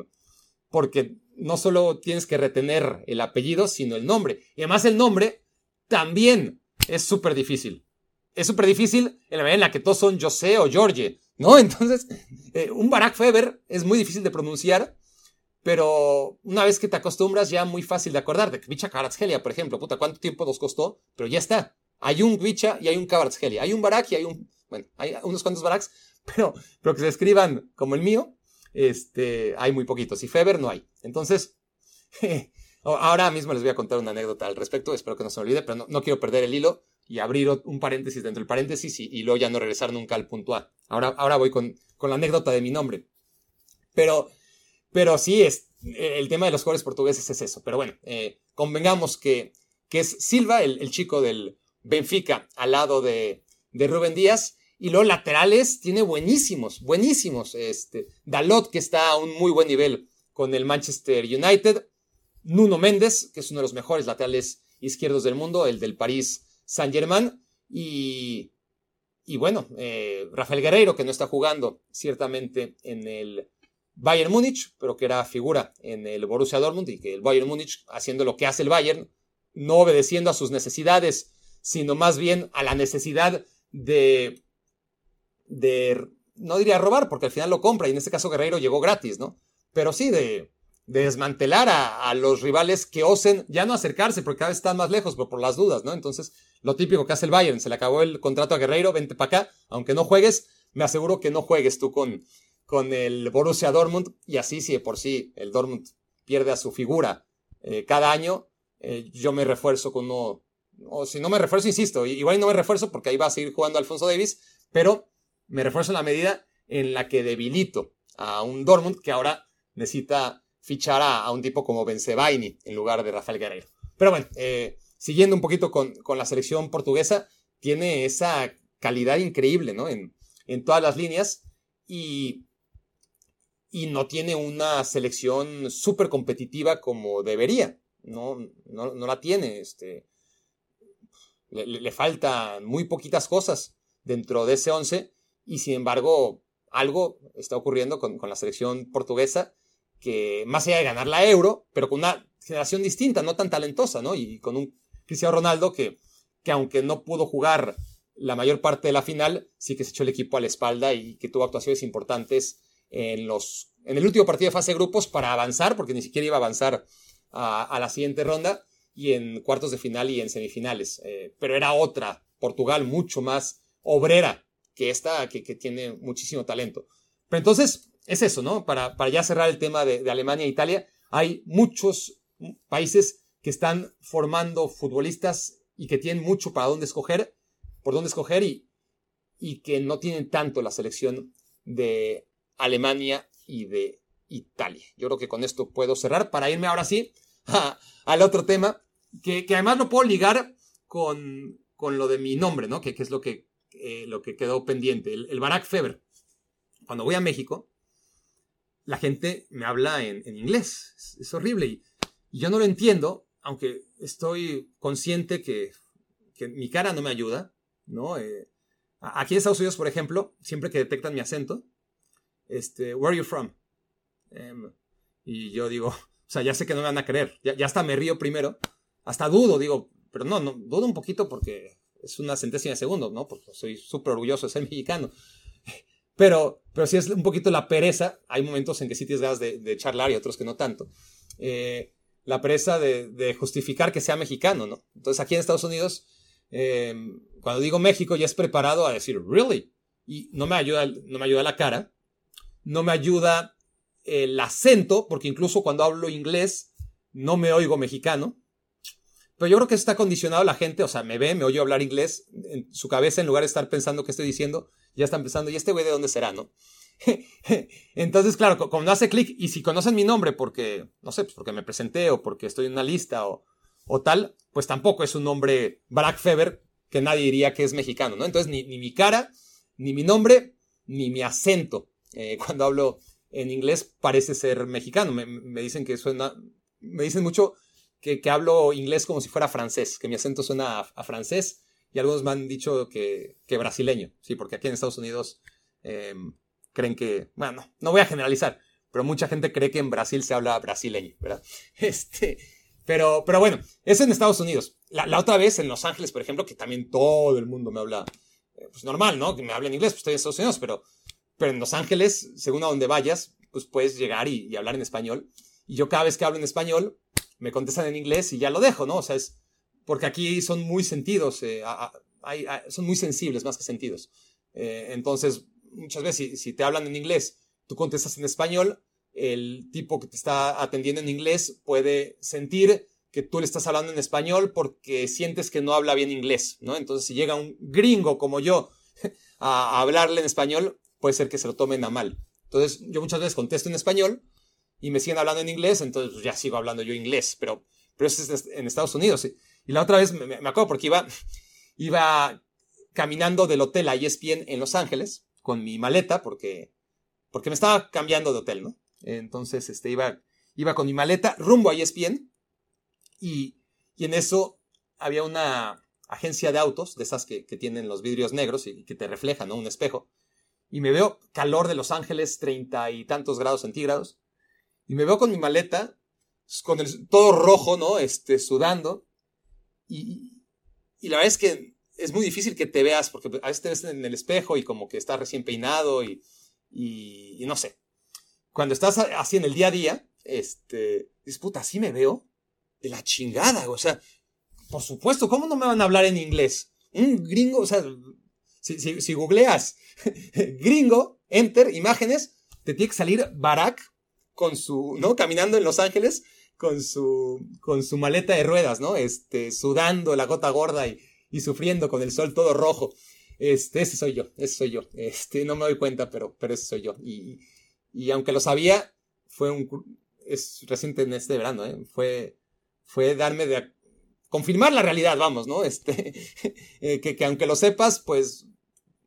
porque no solo tienes que retener el apellido, sino el nombre. Y además el nombre también es súper difícil. Es súper difícil en la medida en la que todos son José o George, ¿no? [laughs] Entonces, eh, un Barack Feber es muy difícil de pronunciar, pero una vez que te acostumbras ya muy fácil de acordarte. Vicha Kvaratskhelia, por ejemplo, puta, ¿cuánto tiempo nos costó? Pero ya está. Hay un Vicha y hay un Kvaratskhelia. Hay un Barack y hay un, bueno, hay unos cuantos Baracks, [laughs] pero, pero que se escriban como el mío, este, hay muy poquitos. Y Feber no hay. Entonces, [laughs] Ahora mismo les voy a contar una anécdota al respecto, espero que no se me olvide, pero no quiero perder el hilo y abrir un paréntesis dentro del paréntesis y, luego ya no regresar nunca al punto A. Ahora, ahora voy con, con la anécdota de mi nombre. Pero, pero sí, es, el tema de los jugadores portugueses es eso. Pero bueno, eh, convengamos que, que es Silva, el, el, chico del Benfica, al lado de, de Rubén Díaz. Y los laterales tiene buenísimos, buenísimos. Este, Dalot, que está a un muy buen nivel con el Manchester United. Nuno Méndez, que es uno de los mejores laterales izquierdos del mundo, el del París Saint-Germain. Y, y, bueno, eh, Rafael Guerreiro, que no está jugando ciertamente en el Bayern Múnich, pero que era figura en el Borussia Dortmund y que el Bayern Múnich, haciendo lo que hace el Bayern, no obedeciendo a sus necesidades, sino más bien a la necesidad de, de, no diría robar, porque al final lo compra, y en este caso Guerreiro llegó gratis, ¿no? Pero sí de, de desmantelar a, los rivales que osen ya no acercarse porque cada vez están más lejos, por las dudas, ¿no? Entonces, lo típico que hace el Bayern, se le acabó el contrato a Guerreiro, vente para acá, aunque no juegues, me aseguro que no juegues tú con, con el Borussia Dortmund y así si de por sí el Dortmund pierde a su figura eh, cada año, eh, yo me refuerzo con uno, o si no me refuerzo, insisto, igual no me refuerzo porque ahí va a seguir jugando Alfonso Davis, pero me refuerzo en la medida en la que debilito a un Dortmund que ahora necesita fichar a, un tipo como Benzebaini en lugar de Rafael Guerreiro. Pero bueno, eh, siguiendo un poquito con, la selección portuguesa, tiene esa calidad increíble, ¿no? En, en todas las líneas y, y no tiene una selección súper competitiva como debería. No, no, no la tiene. Este, le, le, faltan muy poquitas cosas dentro de ese 11 y sin embargo algo está ocurriendo con, con la selección portuguesa que más allá de ganar la Euro, pero con una generación distinta, no tan talentosa, ¿no? Y con un Cristiano Ronaldo que, que aunque no pudo jugar la mayor parte de la final, sí que se echó el equipo a la espalda y que tuvo actuaciones importantes en, los, en el último partido de fase de grupos para avanzar, porque ni siquiera iba a avanzar a, la siguiente ronda, y en cuartos de final y en semifinales. Eh, pero era otra, Portugal mucho más obrera que esta, que, tiene muchísimo talento. Pero entonces, es eso, ¿no? Para, ya cerrar el tema de, Alemania e Italia, hay muchos países que están formando futbolistas y que tienen mucho para dónde escoger, por dónde escoger y, y que no tienen tanto la selección de Alemania y de Italia. Yo creo que con esto puedo cerrar para irme ahora sí [laughs] al otro tema, que, además lo puedo ligar con, con lo de mi nombre, ¿no? Que, es lo que, eh, lo que quedó pendiente, el, el Barack Feber. Cuando voy a México, la gente me habla en, inglés. Es, horrible y, yo no lo entiendo, aunque estoy consciente que, mi cara no me ayuda, ¿no? Eh, aquí en Estados Unidos, por ejemplo, siempre que detectan mi acento, este, where are you from? Em, y yo digo, [laughs] o sea, ya sé que no me van a creer, ya, ya hasta me río primero, hasta dudo, digo, pero no, no, dudo un poquito porque es una centésima de segundo, ¿no? Porque soy súper orgulloso de ser [laughs] mexicano. Pero, pero si es un poquito la pereza, hay momentos en que sí tienes ganas de, charlar y otros que no tanto. Eh, la pereza de, justificar que sea mexicano, ¿no? Entonces aquí en Estados Unidos, em, cuando digo México, ya es preparado a decir, ¿really? Y no me ayuda, no me ayuda la cara, no me ayuda el acento, porque incluso cuando hablo inglés no me oigo mexicano. Pero yo creo que está condicionado la gente, o sea, me ve, me oye hablar inglés en su cabeza en lugar de estar pensando qué estoy diciendo, ya están pensando, ¿y este güey de dónde será, no? [laughs] Entonces, claro, como no hace clic, y si conocen mi nombre porque, no sé, pues porque me presenté o porque estoy en una lista o, o tal, pues tampoco es un nombre Black Fever que nadie diría que es mexicano, ¿no? Entonces, ni, ni mi cara, ni mi nombre, ni mi acento eh, [laughs] cuando hablo en inglés parece ser mexicano. Me, dicen que suena, me dicen mucho que, que, hablo inglés como si fuera francés, que mi acento suena a, francés y algunos me han dicho que, que, brasileño, sí, porque aquí en Estados Unidos em, creen que, bueno, no, voy a generalizar, pero mucha gente cree que en Brasil se habla brasileño, ¿verdad? [laughs] Este, pero, pero bueno, eso en Estados Unidos. La, la, otra vez en Los Ángeles, por ejemplo, que también todo el mundo me habla, eh, pues normal, ¿no? Que me hablen inglés, pues estoy en Estados Unidos, pero pero en Los Ángeles, según a donde vayas, pues puedes llegar y, hablar en español. Y yo cada vez que hablo en español, me contestan en inglés y ya lo dejo, ¿no? O sea, es porque aquí son muy sentidos, eh, son muy sensibles más que sentidos. Eh, entonces, muchas veces si, te hablan en inglés, tú contestas en español, el tipo que te está atendiendo en inglés puede sentir que tú le estás hablando en español porque sientes que no habla bien inglés, ¿no? Entonces, si llega un gringo como yo [laughs] a hablarle en español, puede ser que se lo tomen a mal. Entonces, yo muchas veces contesto en español y me siguen hablando en inglés, entonces pues, ya sigo hablando yo inglés, pero, pero eso es en Estados Unidos. Y la otra vez me, acuerdo porque iba, iba caminando del hotel a ESPN en Los Ángeles con mi maleta porque, porque me estaba cambiando de hotel, ¿no? Entonces, este, iba, iba con mi maleta rumbo a ESPN y, y en eso había una agencia de autos, de esas que, que tienen los vidrios negros y que te reflejan, ¿no? Un espejo y me veo calor de Los Ángeles, treinta y tantos grados centígrados, y me veo con mi maleta, con el, todo rojo, ¿no? Este, sudando, y, y la verdad es que es muy difícil que te veas, porque a veces te ves en el espejo y como que estás recién peinado y, y, no sé. Cuando estás así en el día a día, este, dices, puta, así me veo de la chingada, o sea, por supuesto, ¿cómo no me van a hablar en inglés? Un gringo, o sea, si, si, si googleas [laughs] gringo, enter, imágenes, te tiene que salir Barack con su, ¿no? Caminando en Los Ángeles con su, con su maleta de ruedas, ¿no? Este, sudando la gota gorda y, y sufriendo con el sol todo rojo. Este, ese soy yo, ese soy yo. Este, no me doy cuenta, pero, pero ese soy yo. Y, y aunque lo sabía, fue un, es reciente en este verano, ¿eh? Fue, fue darme de, confirmar la realidad, vamos, ¿no? Este, [laughs] eh, que, que aunque lo sepas, pues,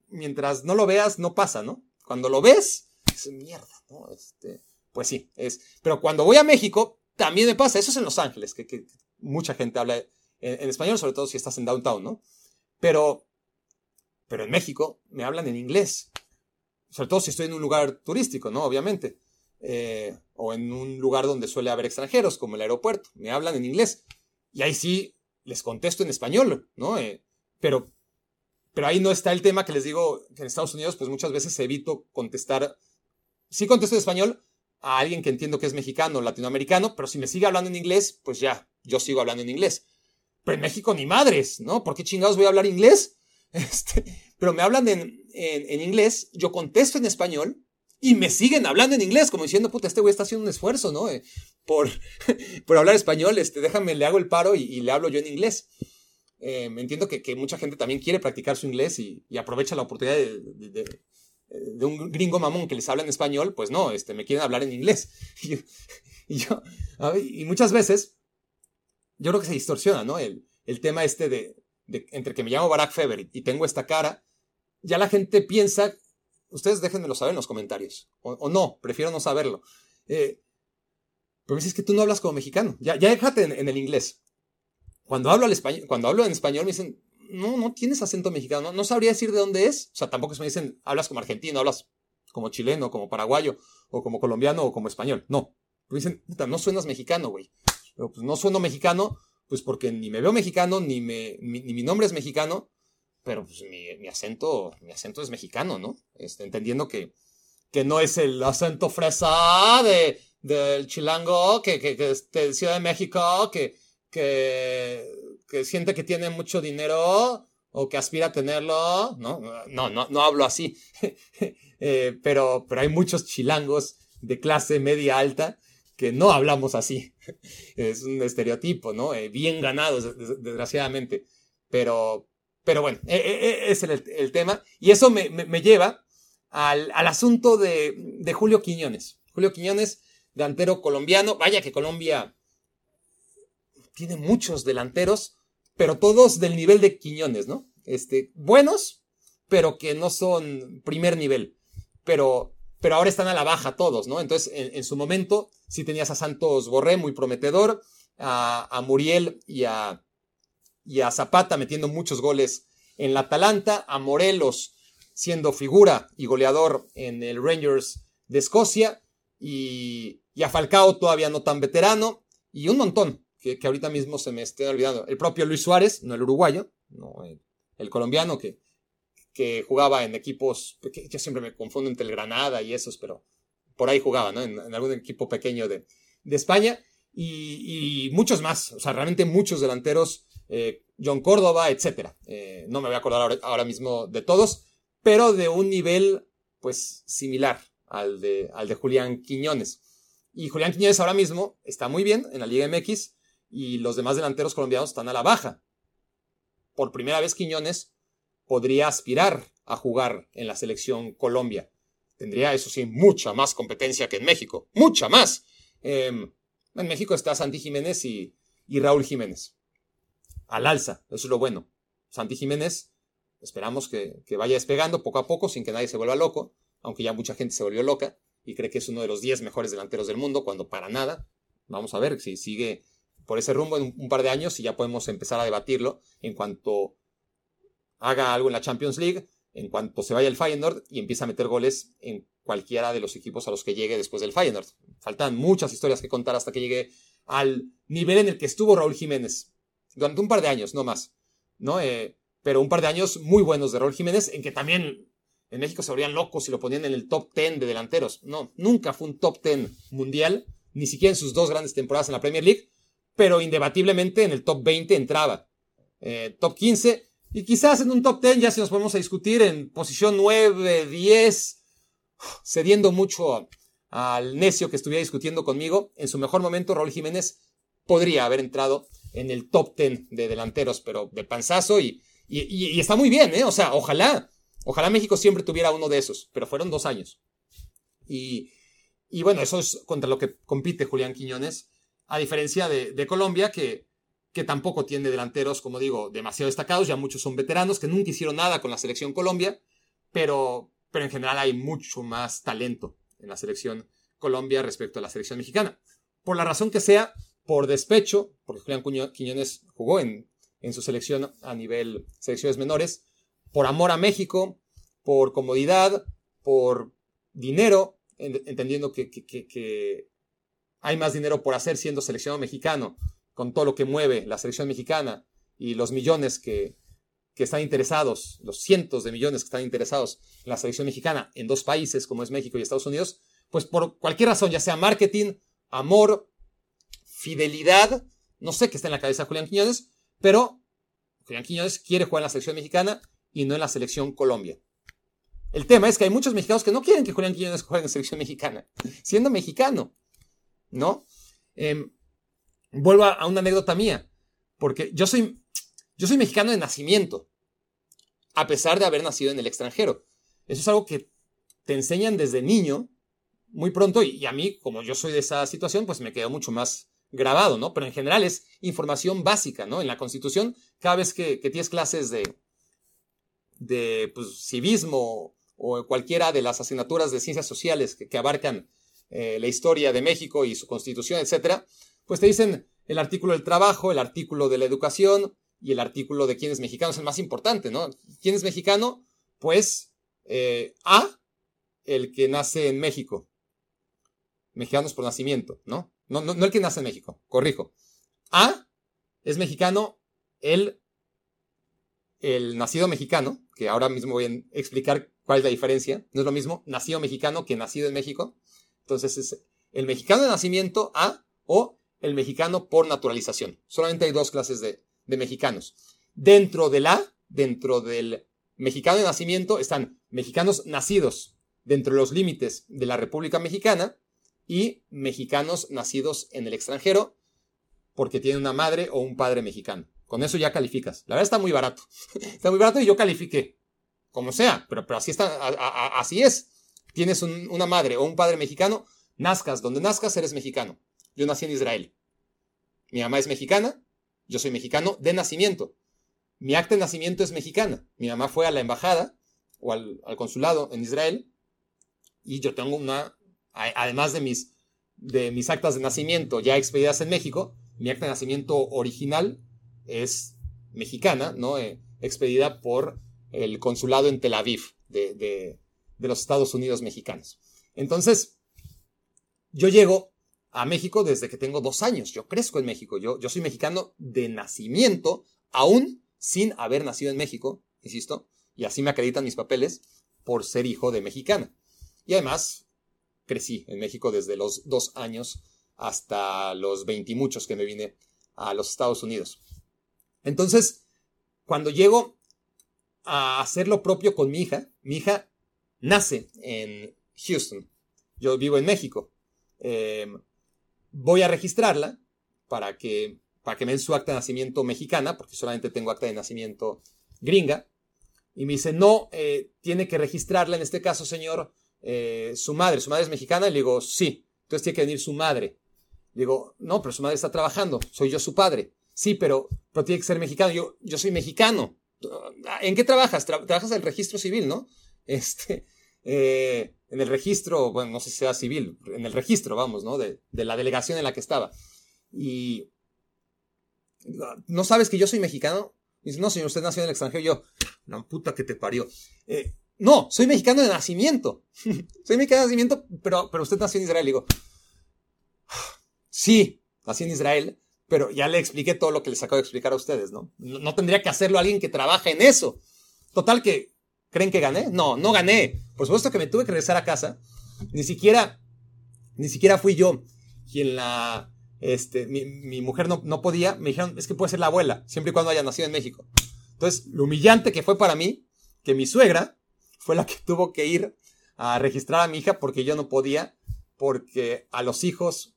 mientras no lo veas, no pasa, ¿no? Cuando lo ves, es mierda, ¿no? Este, pues sí, es. Pero cuando voy a México, también me pasa. Eso es en Los Ángeles, que, mucha gente habla en, español, sobre todo si estás en downtown, ¿no? Pero, pero en México me hablan en inglés. Sobre todo si estoy en un lugar turístico, ¿no? Obviamente. Eh, o en un lugar donde suele haber extranjeros, como el aeropuerto. Me hablan en inglés. Y ahí sí les contesto en español, ¿no? Eh, pero, pero ahí no está el tema que les digo que en Estados Unidos, pues muchas veces evito contestar. Sí contesto en español, a alguien que entiendo que es mexicano o latinoamericano, pero si me sigue hablando en inglés, pues ya, yo sigo hablando en inglés. Pero en México ni madres, ¿no? ¿Por qué chingados voy a hablar inglés? [laughs] Este, pero me hablan en, en, inglés, yo contesto en español y me siguen hablando en inglés, como diciendo, puta, este güey está haciendo un esfuerzo, ¿no? Eh, por, [laughs] por hablar español, este, déjame, le hago el paro y, le hablo yo en inglés. Eh, entiendo que, que, mucha gente también quiere practicar su inglés y, aprovecha la oportunidad de un gringo mamón que les habla en español, pues no, este, me quieren hablar en inglés. [laughs] Y, yo, y muchas veces, yo creo que se distorsiona, ¿no? El, tema este de, de, entre que me llamo Barack Feber y tengo esta cara, ya la gente piensa, ustedes déjenmelo saber en los comentarios, o, no, prefiero no saberlo. Eh, pero me dices que tú no hablas como mexicano, ya, ya déjate en, en el inglés. Cuando hablo, al español, cuando hablo en español me dicen, no, no tienes acento mexicano, no, sabría decir de dónde es. O sea, tampoco se me dicen, hablas como argentino, hablas como chileno, como paraguayo, o como colombiano, o como español. No. Me dicen, no suenas mexicano, güey. Pero pues no sueno mexicano, pues porque ni me veo mexicano, ni, me, ni mi nombre es mexicano, pero pues mi, acento, mi acento es mexicano, ¿no? Este, entendiendo que, que no es el acento fresa de, del chilango, que, que, que es de Ciudad de México, que, que que siente que tiene mucho dinero o que aspira a tenerlo, ¿no? No, no, no hablo así. [laughs] Eh, pero, pero hay muchos chilangos de clase media alta que no hablamos así. [laughs] es un estereotipo, ¿no? Eh, bien ganados, desgraciadamente. Pero, pero bueno, e, e, e, es el, tema. Y eso me, me, lleva al, al asunto de, de, Julio Quiñones. Julio Quiñones, delantero colombiano. Vaya que Colombia tiene muchos delanteros pero todos del nivel de Quiñones, ¿no? Este, buenos, pero que no son primer nivel. Pero, pero ahora están a la baja todos, ¿no? Entonces, en, su momento, sí tenías a Santos Borré, muy prometedor, a, Muriel y a, y a Zapata metiendo muchos goles en la Atalanta, a Morelos siendo figura y goleador en el Rangers de Escocia, y, y a Falcao todavía no tan veterano, y un montón, que, ahorita mismo se me esté olvidando. El propio Luis Suárez, no el uruguayo, no el, colombiano que, que jugaba en equipos, yo siempre me confundo entre el Granada y esos, pero por ahí jugaba, ¿no? En, algún equipo pequeño de, de España. Y, muchos más, o sea, realmente muchos delanteros, eh, John Córdoba, etc. Eh, no me voy a acordar ahora, mismo de todos, pero de un nivel, pues, similar al de, al de Julián Quiñones. Y Julián Quiñones ahora mismo está muy bien en la Liga MX, y los demás delanteros colombianos están a la baja. Por primera vez Quiñones podría aspirar a jugar en la selección Colombia. Tendría, eso sí, mucha más competencia que en México. Mucha más. Em, en México está Santi Jiménez y, Raúl Jiménez. Al alza, eso es lo bueno. Santi Jiménez, esperamos que, que, vaya despegando poco a poco sin que nadie se vuelva loco, aunque ya mucha gente se volvió loca y cree que es uno de los 10 mejores delanteros del mundo, cuando para nada. Vamos a ver si sigue por ese rumbo en un par de años y ya podemos empezar a debatirlo en cuanto haga algo en la Champions League, en cuanto se vaya el Feyenoord y empiece a meter goles en cualquiera de los equipos a los que llegue después del Feyenoord. Faltan muchas historias que contar hasta que llegue al nivel en el que estuvo Raúl Jiménez durante un par de años, no más, ¿no? Eh, pero un par de años muy buenos de Raúl Jiménez en que también en México se volvían locos y lo ponían en el top 10 de delanteros. No, nunca fue un top 10 mundial, ni siquiera en sus dos grandes temporadas en la Premier League, pero indebatiblemente en el top 20 entraba. Eh, top 15, y quizás en un top 10 ya si nos podemos a discutir en posición 9, 10, cediendo mucho al necio que estuviera discutiendo conmigo, en su mejor momento Raúl Jiménez podría haber entrado en el top 10 de delanteros, pero de panzazo y, y, está muy bien, ¿eh? O sea, ojalá, ojalá México siempre tuviera uno de esos, pero fueron dos años. Y, y bueno, eso es contra lo que compite Julián Quiñones, a diferencia de, Colombia, que, que tampoco tiene delanteros, como digo, demasiado destacados, ya muchos son veteranos que nunca hicieron nada con la selección Colombia, pero, pero en general hay mucho más talento en la selección Colombia respecto a la selección mexicana. Por la razón que sea, por despecho, porque Julián Quiñones jugó en, en su selección a nivel selecciones menores, por amor a México, por comodidad, por dinero, entendiendo que, hay más dinero por hacer siendo seleccionado mexicano, con todo lo que mueve la selección mexicana y los millones que, que están interesados, los cientos de millones que están interesados en la selección mexicana en dos países como es México y Estados Unidos, pues por cualquier razón, ya sea marketing, amor, fidelidad, no sé qué está en la cabeza de Julián Quiñones, pero Julián Quiñones quiere jugar en la selección mexicana y no en la selección Colombia. El tema es que hay muchos mexicanos que no quieren que Julián Quiñones juegue en la selección mexicana, siendo mexicano, ¿no? Em, vuelvo a, una anécdota mía, porque yo soy, yo soy mexicano de nacimiento, a pesar de haber nacido en el extranjero. Eso es algo que te enseñan desde niño, muy pronto, y, a mí, como yo soy de esa situación, pues me quedó mucho más grabado, ¿no? Pero en general es información básica, ¿no? En la Constitución, cada vez que, tienes clases de, de pues, civismo o cualquiera de las asignaturas de ciencias sociales que, abarcan eh, la historia de México y su constitución, etcétera, pues te dicen el artículo del trabajo, el artículo de la educación y el artículo de quién es mexicano es el más importante, ¿no? ¿Quién es mexicano? Pues eh, A, el que nace en México. Mexicanos por nacimiento, ¿no? No, no, el que nace en México, corrijo. A es mexicano el, el nacido mexicano, que ahora mismo voy a explicar cuál es la diferencia. No es lo mismo nacido mexicano que nacido en México. Entonces es el mexicano de nacimiento A o el mexicano por naturalización. Solamente hay dos clases de, mexicanos. Dentro del A, dentro del mexicano de nacimiento, están mexicanos nacidos dentro de los límites de la República Mexicana y mexicanos nacidos en el extranjero porque tienen una madre o un padre mexicano. Con eso ya calificas. La verdad está muy barato. [laughs] está muy barato y yo califiqué. Como sea, pero así, está, así es. Tienes una madre o un padre mexicano, nazcas. Donde nazcas eres mexicano. Yo nací en Israel. Mi mamá es mexicana, yo soy mexicano de nacimiento. Mi acta de nacimiento es mexicana. Mi mamá fue a la embajada o al consulado en Israel y yo tengo una además de mis, actas de nacimiento ya expedidas en México, mi acta de nacimiento original es mexicana, ¿no? Eh, expedida por el consulado en Tel Aviv de, los Estados Unidos mexicanos. Entonces, yo llego a México desde que tengo dos años. Yo crezco en México. Yo, yo soy mexicano de nacimiento, aún sin haber nacido en México, insisto, y así me acreditan mis papeles por ser hijo de mexicana. Y además, crecí en México desde los dos años hasta los veintimuchos que me vine a los Estados Unidos. Entonces, cuando llego a hacer lo propio con mi hija, mi hija nace en Houston. Yo vivo en México. Em, voy a registrarla para que, para que me den su acta de nacimiento mexicana, porque solamente tengo acta de nacimiento gringa. Y me dice, no, eh, tiene que registrarla en este caso, señor, eh, su madre, su madre es mexicana, le digo, sí, entonces tiene que venir su madre. Le digo, no, pero su madre está trabajando, soy yo su padre. Sí, pero, pero tiene que ser mexicano. Yo, yo soy mexicano. ¿En qué trabajas? trabajas en el registro civil, ¿no? [laughs] Este, eh, en el registro, bueno, no sé si sea civil, en el registro, vamos, ¿no? De, de la delegación en la que estaba. Y, ¿no sabes que yo soy mexicano? dice, no, señor, usted nació en el extranjero. Y yo, no, puta que te parió. Eh, no, soy mexicano de nacimiento. [laughs] soy mexicano de nacimiento, pero, pero usted nació en Israel. digo, sí, nací en Israel, pero ya le expliqué todo lo que les acabo de explicar a ustedes, ¿no? No, tendría que hacerlo alguien que trabaja en eso. Total que, ¿creen que gané? No, no gané. Por supuesto que me tuve que regresar a casa. Ni siquiera, ni siquiera fui yo quien la, este, mi, mi mujer no, no podía. Me dijeron, es que puede ser la abuela, siempre y cuando haya nacido en México. Entonces, lo humillante que fue para mí, que mi suegra fue la que [laughs] tuvo que ir a registrar a mi hija porque yo no podía, porque a los hijos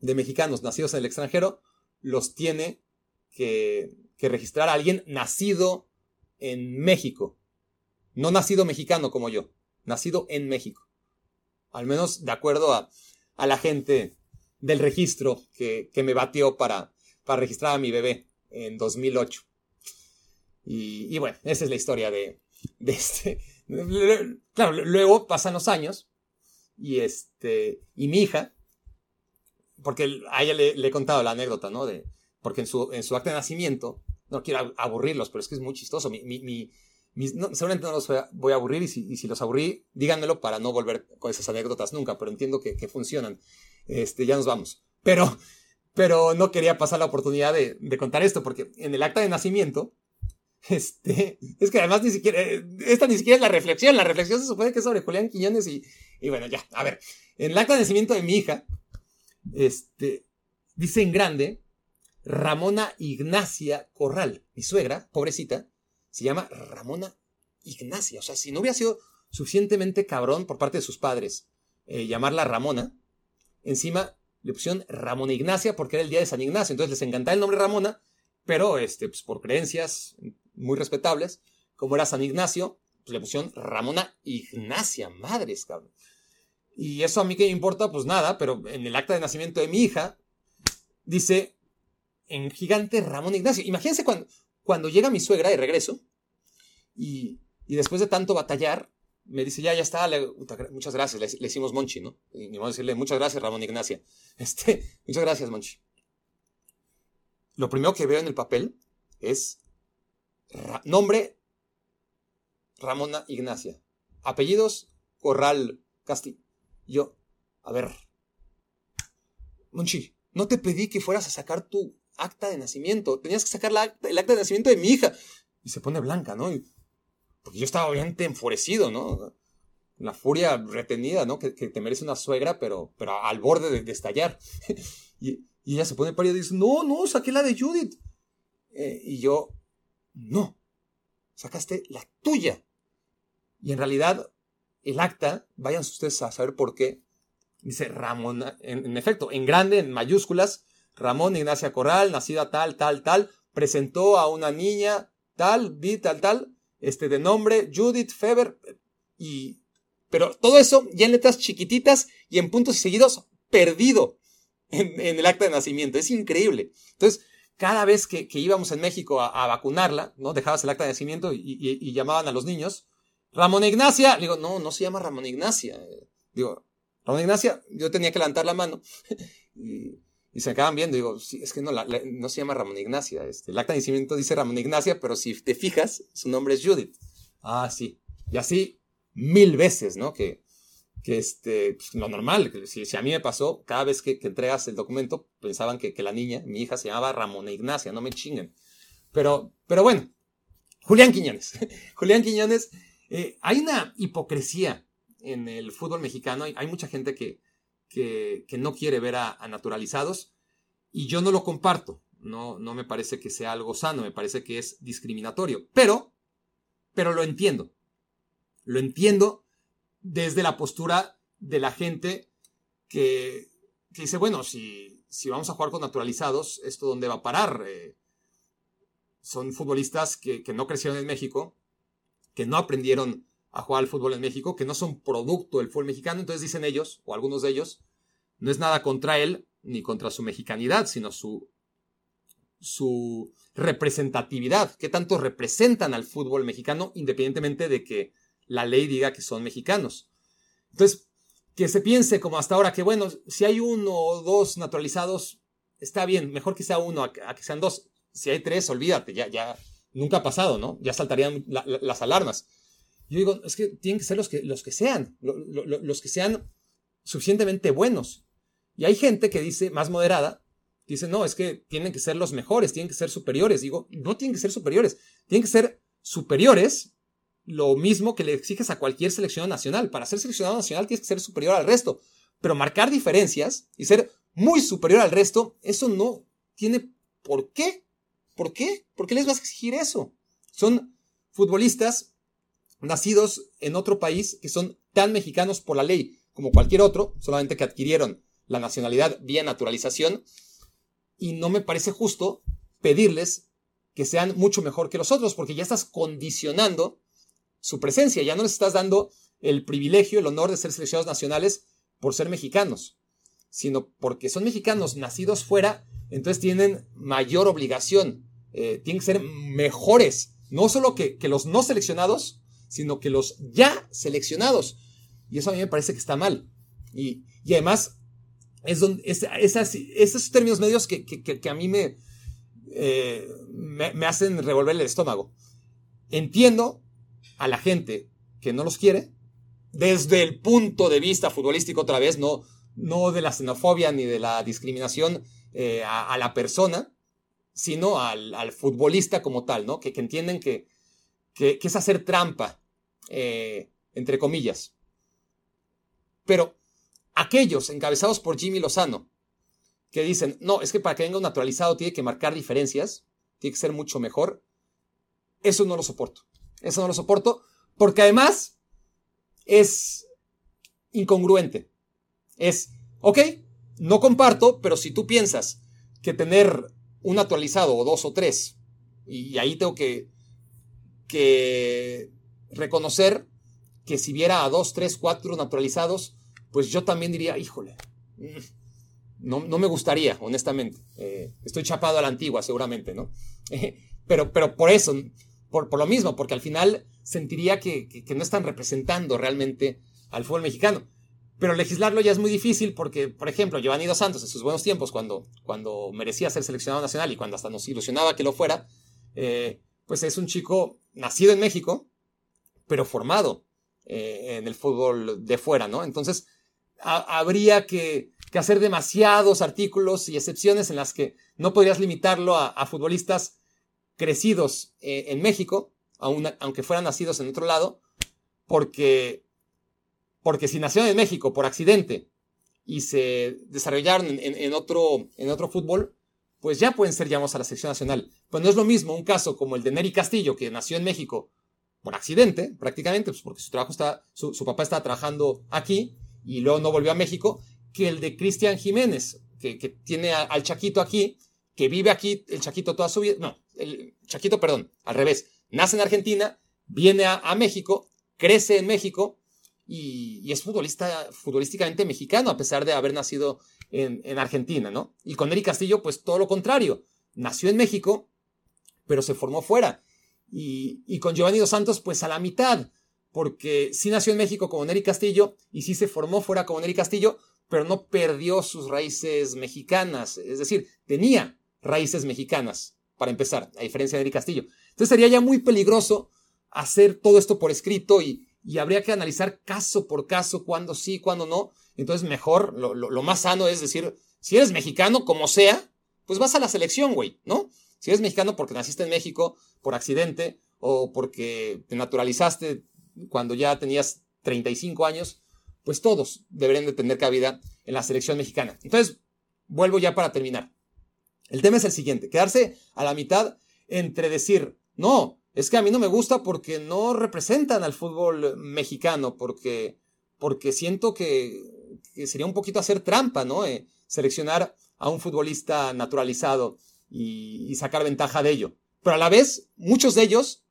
de mexicanos nacidos en el extranjero los tiene que, que registrar a alguien nacido en México. No nacido mexicano como yo, nacido en México. Al menos de acuerdo a, a la gente del registro que, que me batió para, para registrar a mi bebé en 2008. Y, y bueno, esa es la historia de, de este. Claro, luego pasan los años y este y mi hija, porque a ella le, le he contado la anécdota, ¿no? De, porque en su, en su acta de nacimiento, no quiero aburrirlos, pero es que es muy chistoso. Mi, mi, mi, seguramente no los voy a aburrir y si, los aburrí, díganmelo para no volver con esas anécdotas nunca, pero entiendo que, funcionan. Este, ya nos vamos. Pero, pero no quería pasar la oportunidad de, contar esto, porque en el acta de nacimiento, este, es que además ni siquiera, esta ni siquiera es la reflexión, la reflexión se supone que es sobre Julián Quiñones y, y bueno, ya, a ver, en el acta de nacimiento de mi hija, este, dice en grande, Ramona Ignacia Corral, mi suegra, pobrecita, se llama Ramona Ignacia, o sea, si no hubiera sido suficientemente cabrón por parte de sus padres eh, llamarla Ramona, encima le pusieron Ramona Ignacia porque era el día de San Ignacio, entonces les encantaba el nombre Ramona, pero este, pues, por creencias muy respetables, como era San Ignacio, pues le pusieron Ramona Ignacia, madres, cabrón. Y eso a mí que me importa, pues nada, pero en el acta de nacimiento de mi hija dice en gigante Ramón Ignacio. Imagínense cuando, cuando llega mi suegra de regreso y, después de tanto batallar, me dice, ya, ya está, le, muchas gracias, le, le, hicimos Monchi, ¿no? Y vamos a decirle, muchas gracias, Ramón Ignacia. [laughs] Este, muchas gracias, Monchi. Lo primero que veo en el papel es nombre Ramona Ignacia. Apellidos Corral Castillo. Yo, a ver, Monchi, no te pedí que fueras a sacar tu acta de nacimiento. Tenías que sacar la, el acta de nacimiento de mi hija. Y se pone blanca, ¿no? Y, porque yo estaba obviamente enfurecido, ¿no? La furia retenida, ¿no? Que, que te merece una suegra, pero, pero al borde de, estallar. [laughs] y, y, ella se pone pálida y dice, no, no, saqué la de Judith. Eh, y yo, no, sacaste la tuya. Y en realidad, el acta, vayan ustedes a saber por qué, dice Ramón, en efecto, en grande, en mayúsculas, Ramón Ignacia Corral, nacida tal, tal, tal, presentó a una niña tal, tal, tal, este de nombre Judith Feber, y, pero todo eso ya en letras chiquititas y en puntos seguidos, perdido en, el acta de nacimiento. Es increíble. Entonces, cada vez que, íbamos en México a, vacunarla, ¿no? Dejabas el acta de nacimiento y, llamaban a los niños. Ramón Ignacia, digo, no, no se llama Ramón Ignacia. Digo, Ramón Ignacia, yo tenía que levantar la mano. [laughs] y se acaban viendo, digo, sí, es que no, la, no se llama Ramón Ignacia. Este, el acta de nacimiento dice Ramón Ignacia, pero si te fijas, su nombre es Judith. Ah, sí. Y así mil veces, ¿no? Que, que este, pues, lo normal, que si, si, a mí me pasó, cada vez que, entregas el documento, pensaban que, la niña, mi hija, se llamaba Ramón Ignacia, no me chinguen. Pero, pero bueno, Julián Quiñones. [laughs] Julián Quiñones, eh, hay una hipocresía en el fútbol mexicano, hay mucha gente que, que, no quiere ver a, a, naturalizados y yo no lo comparto. No, no me parece que sea algo sano, me parece que es discriminatorio. Pero, pero lo entiendo. Lo entiendo desde la postura de la gente que, que dice, bueno, si, si, vamos a jugar con naturalizados, ¿esto dónde va a parar? Eh, son futbolistas que, que no crecieron en México, que no aprendieron a jugar al fútbol en México, que no son producto del fútbol mexicano, entonces dicen ellos, o algunos de ellos, no es nada contra él, ni contra su mexicanidad, sino su, su representatividad, qué tanto representan al fútbol mexicano, independientemente de que la ley diga que son mexicanos. Entonces, que se piense como hasta ahora que, bueno, si hay uno o dos naturalizados, está bien, mejor que sea uno a, que sean dos. Si hay tres, olvídate, ya, ya, nunca ha pasado, ¿no? Ya saltarían la, la, las alarmas. Yo digo, es que tienen que ser los que, los que sean, lo, lo, los que sean suficientemente buenos. Y hay gente que dice, más moderada, dice, no, es que tienen que ser los mejores, tienen que ser superiores. Digo, no tienen que ser superiores, tienen que ser superiores, lo mismo que le exiges a cualquier seleccionado nacional. Para ser seleccionado nacional tienes que ser superior al resto. Pero marcar diferencias y ser muy superior al resto, eso no tiene por qué. ¿Por qué? ¿Por qué les vas a exigir eso? Son futbolistas nacidos en otro país que son tan mexicanos por la ley como cualquier otro, solamente que adquirieron la nacionalidad vía naturalización, y no me parece justo pedirles que sean mucho mejor que los otros, porque ya estás condicionando su presencia, ya no les estás dando el privilegio, el honor de ser seleccionados nacionales por ser mexicanos, sino porque son mexicanos nacidos fuera, entonces tienen mayor obligación, eh, tienen que ser mejores, no solo que, los no seleccionados, sino que los ya seleccionados. Y eso a mí me parece que está mal. Y, además, es donde, esos términos medios que, a mí eh, me, me, hacen revolver el estómago. Entiendo a la gente que no los quiere, desde el punto de vista futbolístico otra vez, no, no de la xenofobia ni de la discriminación eh, a, la persona, sino al, futbolista como tal, ¿no? Que, entienden que, que, es hacer trampa, eh, entre comillas. Pero aquellos encabezados por Jimmy Lozano, que dicen, no, es que para que venga un naturalizado tiene que marcar diferencias, tiene que ser mucho mejor, eso no lo soporto. Eso no lo soporto, porque además es incongruente. Es, ok, no comparto, pero si tú piensas que tener un actualizado o dos o tres, y ahí tengo que, que reconocer que si viera a dos, tres, cuatro naturalizados, pues yo también diría, híjole, mm, no, no me gustaría, honestamente. Eh, estoy chapado a la antigua, seguramente, ¿no? [laughs] pero, pero por eso, por, por, lo mismo, porque al final sentiría que, que, no están representando realmente al fútbol mexicano. Pero legislarlo ya es muy difícil porque, por ejemplo, Giovanni Dos Santos en sus buenos tiempos, cuando, cuando merecía ser seleccionado nacional y cuando hasta nos ilusionaba que lo fuera, eh, pues es un chico nacido en México, pero formado eh, en el fútbol de fuera, ¿no? Entonces, habría que, hacer demasiados artículos y excepciones en las que no podrías limitarlo a, futbolistas crecidos eh, en México, aunque fueran nacidos en otro lado, porque porque si nacieron en México por accidente y se desarrollaron en, otro, en otro fútbol, pues ya pueden ser llamados a la selección nacional. Pues no es lo mismo un caso como el de Neri Castillo, que nació en México por accidente, prácticamente, pues porque su, trabajo está, su, papá estaba trabajando aquí y luego no volvió a México, que el de Cristian Jiménez, que, tiene al Chaquito aquí, que vive aquí el Chaquito toda su vida, no, el Chaquito, perdón, al revés, nace en Argentina, viene a México, crece en México, y, es futbolista, futbolísticamente mexicano, a pesar de haber nacido en, Argentina, ¿no? Y con Eric Castillo, pues todo lo contrario. Nació en México, pero se formó fuera. Y, con Giovanni Dos Santos, pues a la mitad, porque sí nació en México como Neri Castillo y sí se formó fuera como Neri Castillo, pero no perdió sus raíces mexicanas. Es decir, tenía raíces mexicanas, para empezar, a diferencia de Neri Castillo. Entonces sería ya muy peligroso hacer todo esto por escrito y, y habría que analizar caso por caso cuándo sí, cuándo no. Entonces, mejor, lo, más sano es decir, si eres mexicano, como sea, pues vas a la selección, güey, ¿no? Si eres mexicano porque naciste en México por accidente o porque te naturalizaste cuando ya tenías 35 años, pues todos deberían de tener cabida en la selección mexicana. Entonces, vuelvo ya para terminar. El tema es el siguiente, quedarse a la mitad entre decir, no, es que a mí no me gusta porque no representan al fútbol mexicano, porque, porque siento que, sería un poquito hacer trampa, ¿no? Eh, seleccionar a un futbolista naturalizado y, sacar ventaja de ello. Pero a la vez, muchos de ellos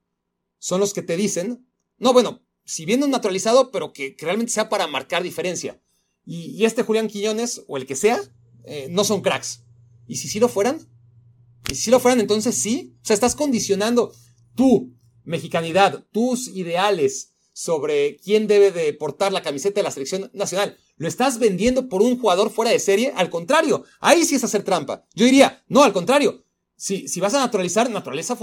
son los que te dicen, no, bueno, si viene un naturalizado, pero que, realmente sea para marcar diferencia. Y, este Julián Quiñones, o el que sea, eh, no son cracks. ¿Y si sí lo fueran? ¿Y si lo fueran, entonces sí? O sea, estás condicionando tu mexicanidad, tus ideales sobre quién debe de portar la camiseta de la selección nacional, lo estás vendiendo por un jugador fuera de serie, al contrario, ahí sí es hacer trampa. Yo diría, no, al contrario, si, si vas a naturalizar, naturaliza,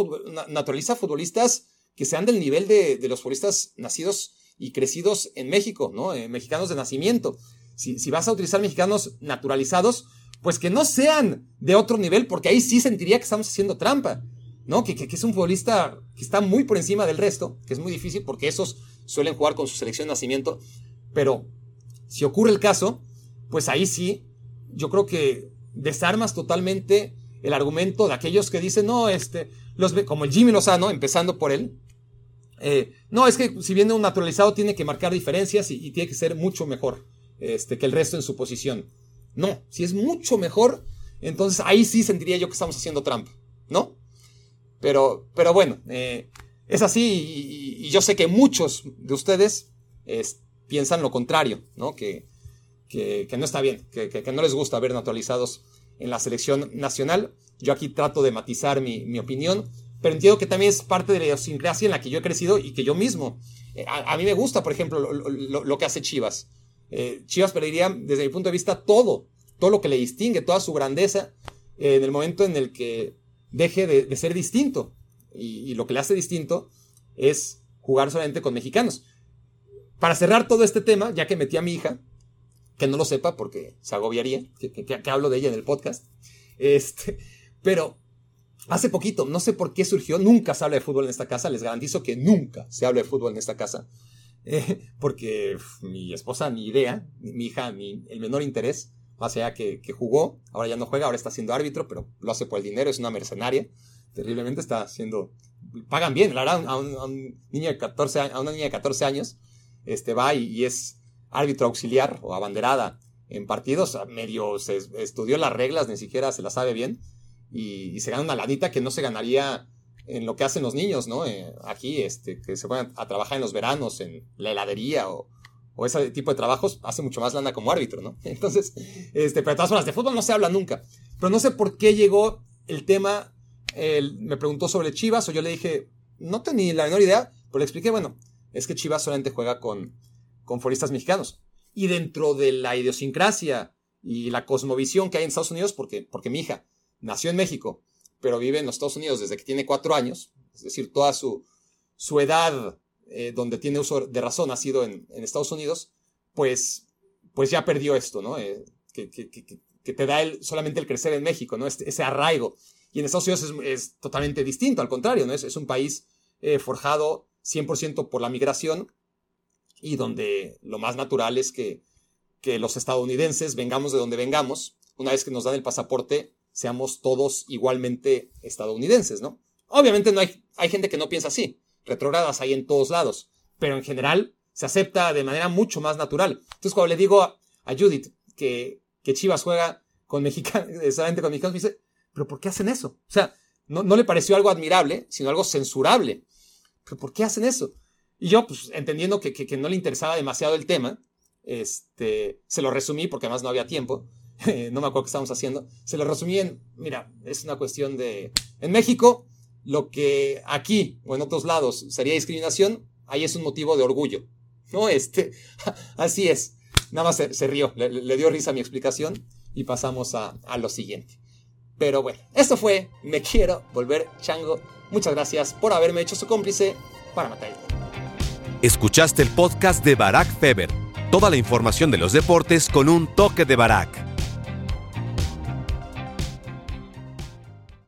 naturaliza futbolistas que sean del nivel de, los futbolistas nacidos y crecidos en México, ¿no? Eh, mexicanos de nacimiento. Si, si vas a utilizar mexicanos naturalizados, pues que no sean de otro nivel, porque ahí sí sentiría que estamos haciendo trampa. ¿no? Que, es un futbolista que está muy por encima del resto, que es muy difícil porque esos suelen jugar con su selección de nacimiento, pero si ocurre el caso, pues ahí sí, yo creo que desarmas totalmente el argumento de aquellos que dicen, no, este, los, como el Jimmy Lozano, empezando por él, eh, no, es que si viene un naturalizado tiene que marcar diferencias y, tiene que ser mucho mejor este, que el resto en su posición. No, si es mucho mejor, entonces ahí sí sentiría yo que estamos haciendo trampa, ¿no? Pero, pero bueno, eh, es así y, yo sé que muchos de ustedes piensan lo contrario, ¿no? Que, que, no está bien, que, no les gusta ver naturalizados en la selección nacional. Yo aquí trato de matizar mi, mi opinión pero entiendo que también es parte de la idiosincrasia en la que yo he crecido y que yo mismo, eh, a, mí me gusta, por ejemplo, lo, que hace Chivas. Eh, Chivas perdería, desde mi punto de vista, todo, todo lo que le distingue, toda su grandeza, eh, en el momento en el que deje de, ser distinto. Y, lo que le hace distinto es jugar solamente con mexicanos. Para cerrar todo este tema, ya que metí a mi hija, que no lo sepa porque se agobiaría, que, que hablo de ella en el podcast, este, pero Hace poquito, no sé por qué surgió, nunca se habla de fútbol en esta casa, les garantizo que nunca se habla de fútbol en esta casa, eh, porque mi esposa ni idea, mi hija ni el menor interés, más allá que, jugó, ahora ya no juega, ahora está siendo árbitro, pero lo hace por el dinero, es una mercenaria, terriblemente está haciendo, pagan bien, la verdad, a un, niño de 14, a una niña de 14 años, este va y, es árbitro auxiliar o abanderada en partidos, medio se estudió las reglas, ni siquiera se las sabe bien, y, se gana una lanita que no se ganaría en lo que hacen los niños, ¿no? Eh, aquí, este, que se van a trabajar en los veranos, en la heladería o, o ese tipo de trabajos, hace mucho más lana como árbitro, ¿no? [laughs] Entonces, este, pero de todas formas, de fútbol no se habla nunca. Pero no sé por qué llegó el tema, él me preguntó sobre Chivas, o yo le dije, no tenía la menor idea, pero le expliqué, bueno, es que Chivas solamente juega con, con foristas mexicanos. Y dentro de la idiosincrasia y la cosmovisión que hay en Estados Unidos, porque, porque mi hija nació en México, pero vive en los Estados Unidos desde que tiene cuatro años, es decir, toda su, su edad eh, donde tiene uso de razón ha sido en, Estados Unidos, pues, pues ya perdió esto, ¿no? Eh, que, te da el, solamente el crecer en México, ¿no? Este, ese arraigo. Y en Estados Unidos es, totalmente distinto, al contrario, ¿no? Es, es un país eh, forjado 100% por la migración y donde lo más natural es que, que los estadounidenses, vengamos de donde vengamos, una vez que nos dan el pasaporte, seamos todos igualmente estadounidenses, ¿no? Obviamente no hay, hay gente que no piensa así, retrogradas hay en todos lados, pero en general se acepta de manera mucho más natural. Entonces cuando le digo a, Judith que, que, Chivas juega con mexicanos, [laughs] solamente con mexicanos, me dice, pero ¿por qué hacen eso? O sea, no, no le pareció algo admirable, sino algo censurable. ¿Pero por qué hacen eso? Y yo, pues, entendiendo que, que, no le interesaba demasiado el tema, este, se lo resumí porque además no había tiempo. [laughs] no me acuerdo qué estábamos haciendo, se lo resumí en, mira, es una cuestión de, en México, lo que aquí o en otros lados sería discriminación, ahí es un motivo de orgullo. [laughs] No, este, [laughs] así es. Nada más se, rió, le, dio risa mi explicación y pasamos a, a lo siguiente. Pero bueno, esto fue Me Quiero Volver Chango. Muchas gracias por haberme hecho su cómplice para matar Escuchaste el podcast de Barack Feber. Toda la información de los deportes con un toque de Barack.